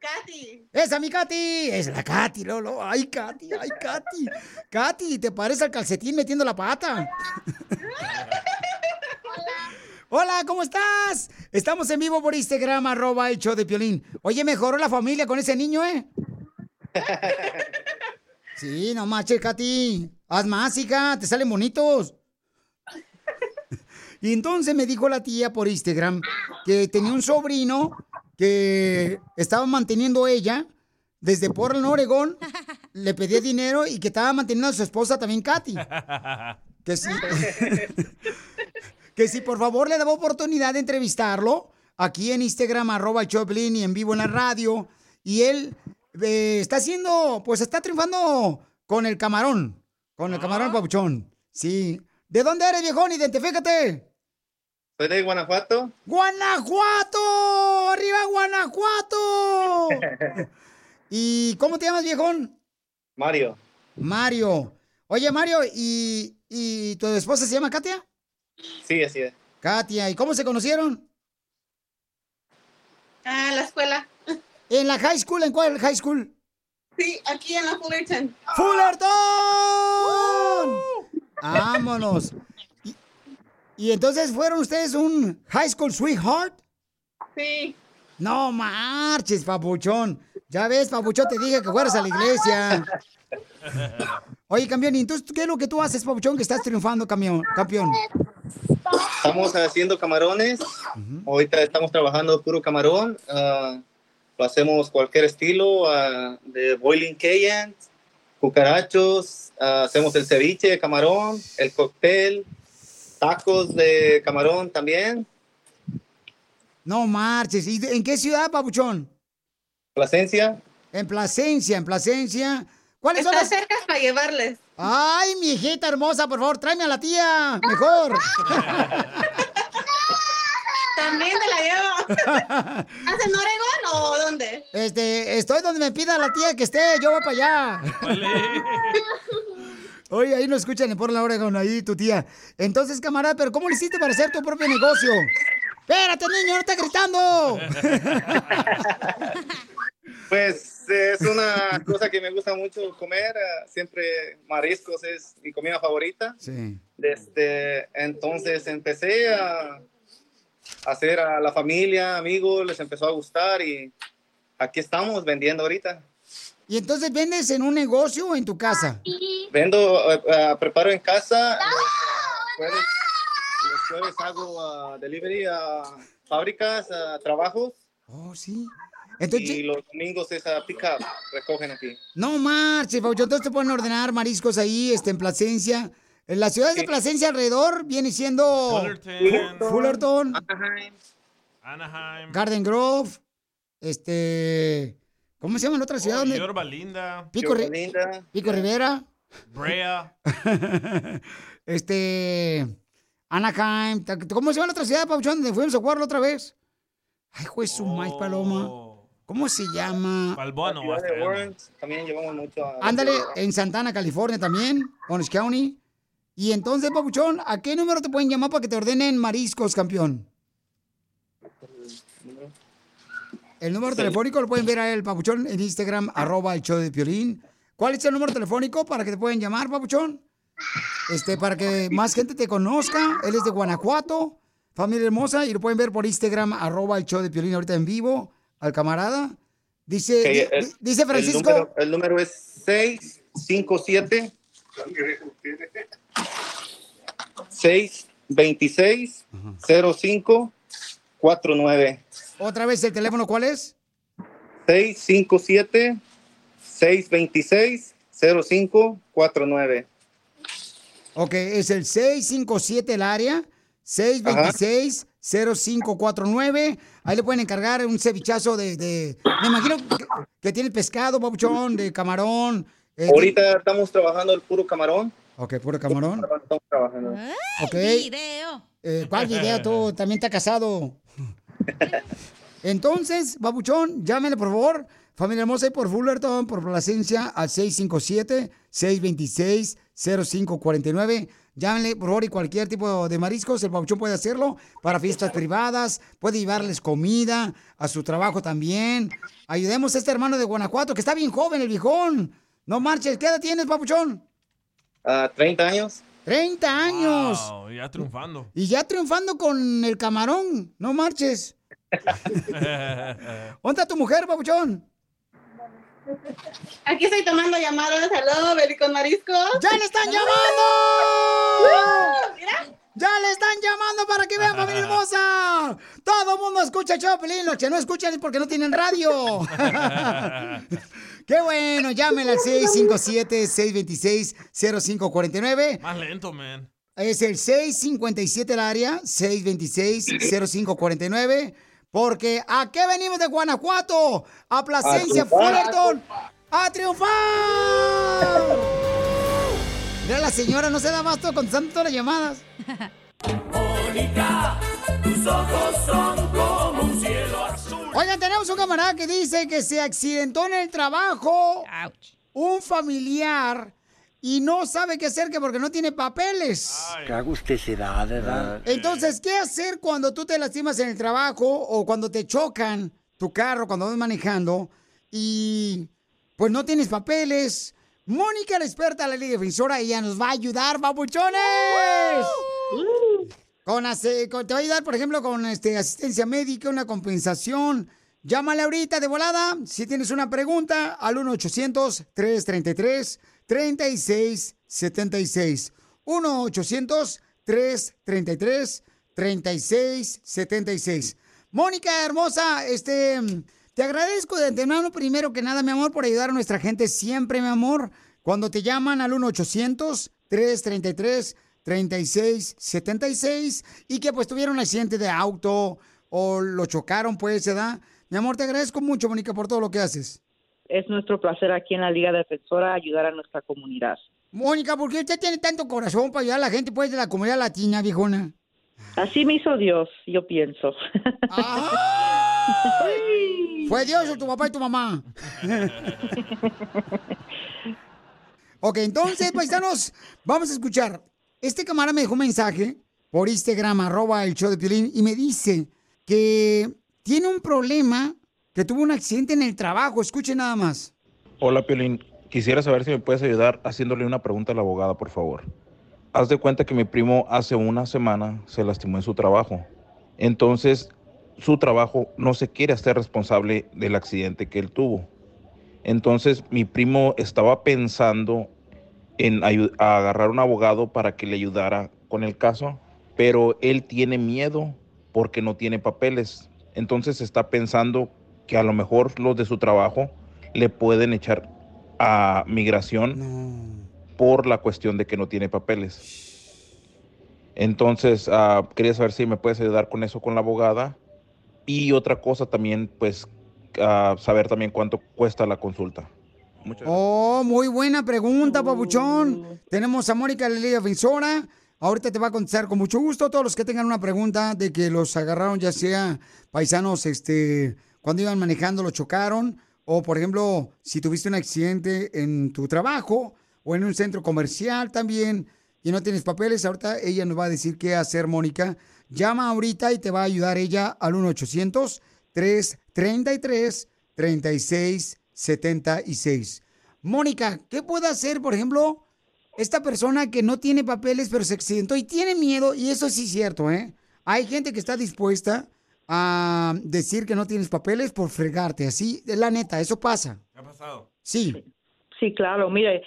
Katy. Esa, mi Katy. Es la Katy, Lolo. Ay, Katy, ay, Katy. Katy, te parece al calcetín metiendo la pata. Hola, ¿cómo estás? Estamos en vivo por Instagram, arroba el show de Piolín. Oye, mejoró la familia con ese niño, ¿eh? [laughs] Sí, no manches, Katy. Haz más, hija, te salen bonitos. Y entonces me dijo la tía por Instagram que tenía un sobrino que estaba manteniendo ella desde Portland, Oregón. Le pedía dinero y que estaba manteniendo a su esposa también, Katy. Que sí. [laughs] que si por favor le daba oportunidad de entrevistarlo aquí en Instagram, arroba Choplin y en vivo en la radio. Y él eh, está haciendo, pues está triunfando con el camarón, con el camarón papuchón. Sí. ¿De dónde eres, viejón? Identifícate. Soy de Guanajuato. ¡Guanajuato! ¡Arriba Guanajuato! [laughs] ¿Y cómo te llamas, viejón? Mario. Mario. Oye, Mario, ¿y, y tu esposa se llama Katia? Sí, así es. Katia, ¿y cómo se conocieron? Ah, la escuela. ¿En la high school? ¿En cuál high school? Sí, aquí en la Fullerton. ¡Fullerton! ¡Vámonos! ¿Y, entonces fueron ustedes un high school sweetheart? Sí. No marches, papuchón. Ya ves, papuchón, te dije que fueras a la iglesia. Oye, campeón, ¿y entonces qué es lo que tú haces, papuchón, que estás triunfando, camión, campeón? Estamos haciendo camarones. Ahorita estamos trabajando puro camarón. ah, lo hacemos cualquier estilo, ah, de boiling cayenne, cucarachos, ah, hacemos el ceviche de camarón, el cóctel, tacos de camarón también. No marches. ¿Y en qué ciudad, papuchón? Plasencia. En Plasencia, en Plasencia. ¿Cuáles son las...? [laughs] cerca para llevarles. Ay, mi hijita hermosa, por favor, tráeme a la tía, mejor. [laughs] También te la llevo. [laughs] ¿Hacen Oregón o dónde? Este, estoy donde me pida la tía que esté, yo voy para allá. Oye, ahí nos escuchan en Portland, Oregon, ahí tu tía. Entonces, camarada, ¿pero cómo le hiciste para hacer tu propio negocio? Espérate, niño, no estás gritando. [laughs] Pues es una cosa que me gusta mucho comer. eh, Siempre mariscos es mi comida favorita. Sí. Desde entonces empecé a hacer a la familia, amigos, les empezó a gustar y aquí estamos vendiendo ahorita. Y entonces vendes en un negocio o en tu casa. Vendo, eh, eh, preparo en casa jueves, los jueves hago ah, delivery a fábricas, a trabajos. Oh, sí. Entonces, y los domingos es a pick up, recogen aquí. No marches, Pabuchón. Entonces te pueden ordenar mariscos ahí, este, en Plasencia. En las ciudades de Plasencia alrededor viene siendo Fullerton. Fu- Fullerton, Anaheim. Anaheim. Garden Grove, este, ¿cómo se llama la otra ciudad? donde- Yorba Linda. Pico, Pico Rivera, Brea. [laughs] este, Anaheim, ¿cómo se llama la otra ciudad, Pabuchón, donde fuimos a jugar la otra vez? Ay, juez, su maíz paloma. ¿Cómo se llama? Balboa no también llevamos mucho a... Ándale, en Santana, California también, Orange County. Y entonces, Papuchón, ¿a qué número te pueden llamar para que te ordenen mariscos, campeón? El número telefónico lo pueden ver a él, Papuchón, en Instagram, arroba el show de Piolín. ¿Cuál es el número telefónico para que te pueden llamar, Papuchón? Este, para que más gente te conozca. Él es de Guanajuato, familia hermosa, y lo pueden ver por Instagram, arroba el show de Piolín ahorita en vivo, al camarada. Dice, Ok, di- el- di- dice Francisco. El número, el número es 657 626 0549 Otra vez el teléfono, ¿cuál es? 657 626 0549 Ok, es el 657 el área, 626-0549. Ahí le pueden encargar un cevichazo de, de- me imagino que, que tiene pescado, papuchón, de camarón. eh, Ahorita estamos trabajando el puro camarón. Ok, puro camarón. Estamos trabajando. Ok. Video. Eh, ¿Cuál video? Tú también estás casado. Entonces, babuchón, llámenle por favor. Familia hermosa, y por Fullerton, por Plasencia, al 657-626-0549. Llámenle, por favor, y cualquier tipo de mariscos, el babuchón puede hacerlo para fiestas privadas, puede llevarles comida a su trabajo también. Ayudemos a este hermano de Guanajuato, que está bien joven, el viejón. No marches, ¿qué edad tienes, papuchón? Ah, 30 años. 30 años. Wow, ya triunfando. Y ya triunfando con el camarón, no marches. [laughs] ¿Dónde está tu mujer, papuchón? Aquí estoy tomando llamadas. Hello, Beli con marisco. ¡Ya le están llamando! ¡Ya le están llamando para que vean, [laughs] familia hermosa! Todo el mundo escucha Choplin. Los que no escuchan es porque no tienen radio. [laughs] ¡Qué bueno! Llámenle al 657-626-0549. Más lento, man. Es el 657 el área, 626-0549. Porque ¿a qué venimos de Guanajuato? A Plasencia, A. Fullerton. ¡A triunfar! Mira, la señora no se da basto contestando todas las llamadas. [laughs] Mónica, tus ojos son como un cielo azul. Oigan, tenemos un camarada que dice que se accidentó en el trabajo un familiar y no sabe qué hacer que porque no tiene papeles. ¿Qué hago usted se da, verdad? Entonces, ¿qué hacer cuando tú te lastimas en el trabajo o cuando te chocan tu carro cuando vas manejando y pues no tienes papeles? Mónica, la experta de la Liga Defensora, ella nos va a ayudar, babuchones. Ase- con- te va a ayudar, por ejemplo, con este, asistencia médica, una compensación. Llámale ahorita de volada si tienes una pregunta al 1-800-333-3676. 1-800-333-3676. Mónica hermosa, este, te agradezco de antemano primero que nada, mi amor, por ayudar a nuestra gente siempre, mi amor. Cuando te llaman al 1-800-333-3676 y que pues tuvieron un accidente de auto o lo chocaron, pues, se da. Mi amor, te agradezco mucho, Mónica, por todo lo que haces. Es nuestro placer aquí en la Liga Defensora ayudar a nuestra comunidad. Mónica, ¿por qué usted tiene tanto corazón para ayudar a la gente pues de la comunidad latina, viejona? Así me hizo Dios, yo pienso. [laughs] ¿Fue Dios o tu papá y tu mamá? [laughs] ok, entonces, paisanos, vamos a escuchar. Este camarada me dejó un mensaje por Instagram, arroba el show de Piolín, y me dice que tiene un problema, que tuvo un accidente en el trabajo. Escuche nada más. Hola, Piolín. Quisiera saber si me puedes ayudar haciéndole una pregunta a la abogada, por favor. Haz de cuenta que mi primo hace una semana se lastimó en su trabajo. Entonces, su trabajo no se quiere hacer responsable del accidente que él tuvo. Entonces, mi primo estaba pensando en a agarrar un abogado para que le ayudara con el caso, pero él tiene miedo porque no tiene papeles. Entonces está pensando que a lo mejor los de su trabajo le pueden echar a migración por la cuestión de que no tiene papeles. Entonces, ah, quería saber si me puedes ayudar con eso con la abogada. Y otra cosa también, pues, ah, saber también cuánto cuesta la consulta. Muchas Oh, muy buena pregunta, papuchón. Tenemos a Mónica, ley defensora. Ahorita te va a contestar con mucho gusto. Todos los que tengan una pregunta de que los agarraron, ya sea paisanos, este, cuando iban manejando, los chocaron. O, por ejemplo, si tuviste un accidente en tu trabajo o en un centro comercial también y no tienes papeles, ahorita ella nos va a decir qué hacer, Mónica. Llama ahorita y te va a ayudar ella al 1-800-333-3676. Mónica, ¿qué puede hacer, por ejemplo, esta persona que no tiene papeles pero se accidentó y tiene miedo? Y eso sí es cierto, ¿eh? Hay gente que está dispuesta a decir que no tienes papeles por fregarte, así, la neta, eso pasa. ¿Qué ha pasado? Sí. Sí, claro. Mire,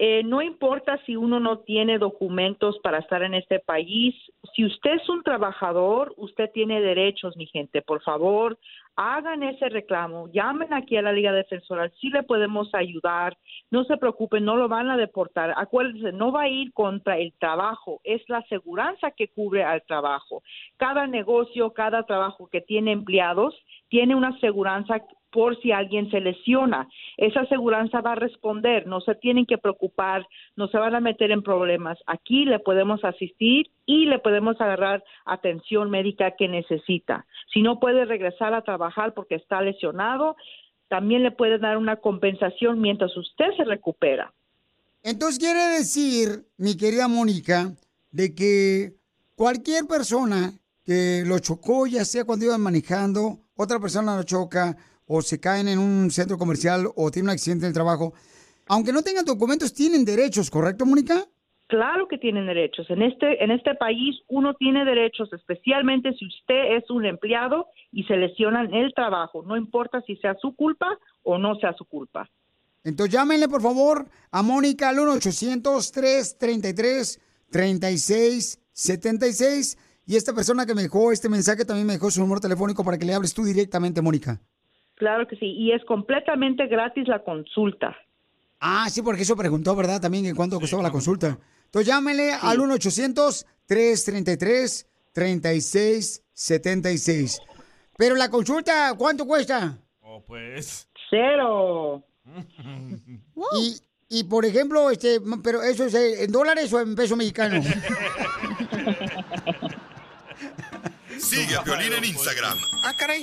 eh, no importa si uno no tiene documentos para estar en este país. Si usted es un trabajador, usted tiene derechos, mi gente. Por favor, hagan ese reclamo. Llamen aquí a la Liga Defensora. Sí le podemos ayudar. No se preocupen, no lo van a deportar. Acuérdense, no va a ir contra el trabajo. Es la aseguranza que cubre al trabajo. Cada negocio, cada trabajo que tiene empleados tiene una aseguranza por si alguien se lesiona. Esa aseguranza va a responder, no se tienen que preocupar, no se van a meter en problemas. Aquí le podemos asistir y le podemos agarrar atención médica que necesita. Si no puede regresar a trabajar porque está lesionado, también le puede dar una compensación mientras usted se recupera. Entonces quiere decir, mi querida Mónica, de que cualquier persona que lo chocó, ya sea cuando iban manejando, otra persona lo choca, o se caen en un centro comercial, o tiene un accidente en el trabajo, aunque no tengan documentos, tienen derechos, ¿correcto, Mónica? Claro que tienen derechos. En este, en este país uno tiene derechos, especialmente si usted es un empleado y se lesiona en el trabajo, no importa si sea su culpa o no sea su culpa. Entonces llámenle por favor a Mónica al 1-800-333-3676. Y esta persona que me dejó este mensaje también me dejó su número telefónico para que le hables tú directamente, Mónica. Claro que sí, y es completamente gratis la consulta. Ah, sí, porque eso preguntó, ¿verdad? También en cuánto costaba la consulta. Entonces llámenle al 1-800-333-3676. Pero la consulta, ¿cuánto cuesta? Oh, pues. Cero. Y, y por ejemplo, este, pero eso es eh, en dólares o en peso mexicano. [laughs] Sigue a Piolín en Instagram, Ah, caray.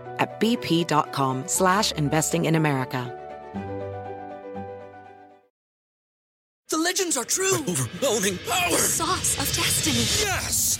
at bp.com slash investing in America. The legends are true. overwhelming power! sauce of destiny. Yes!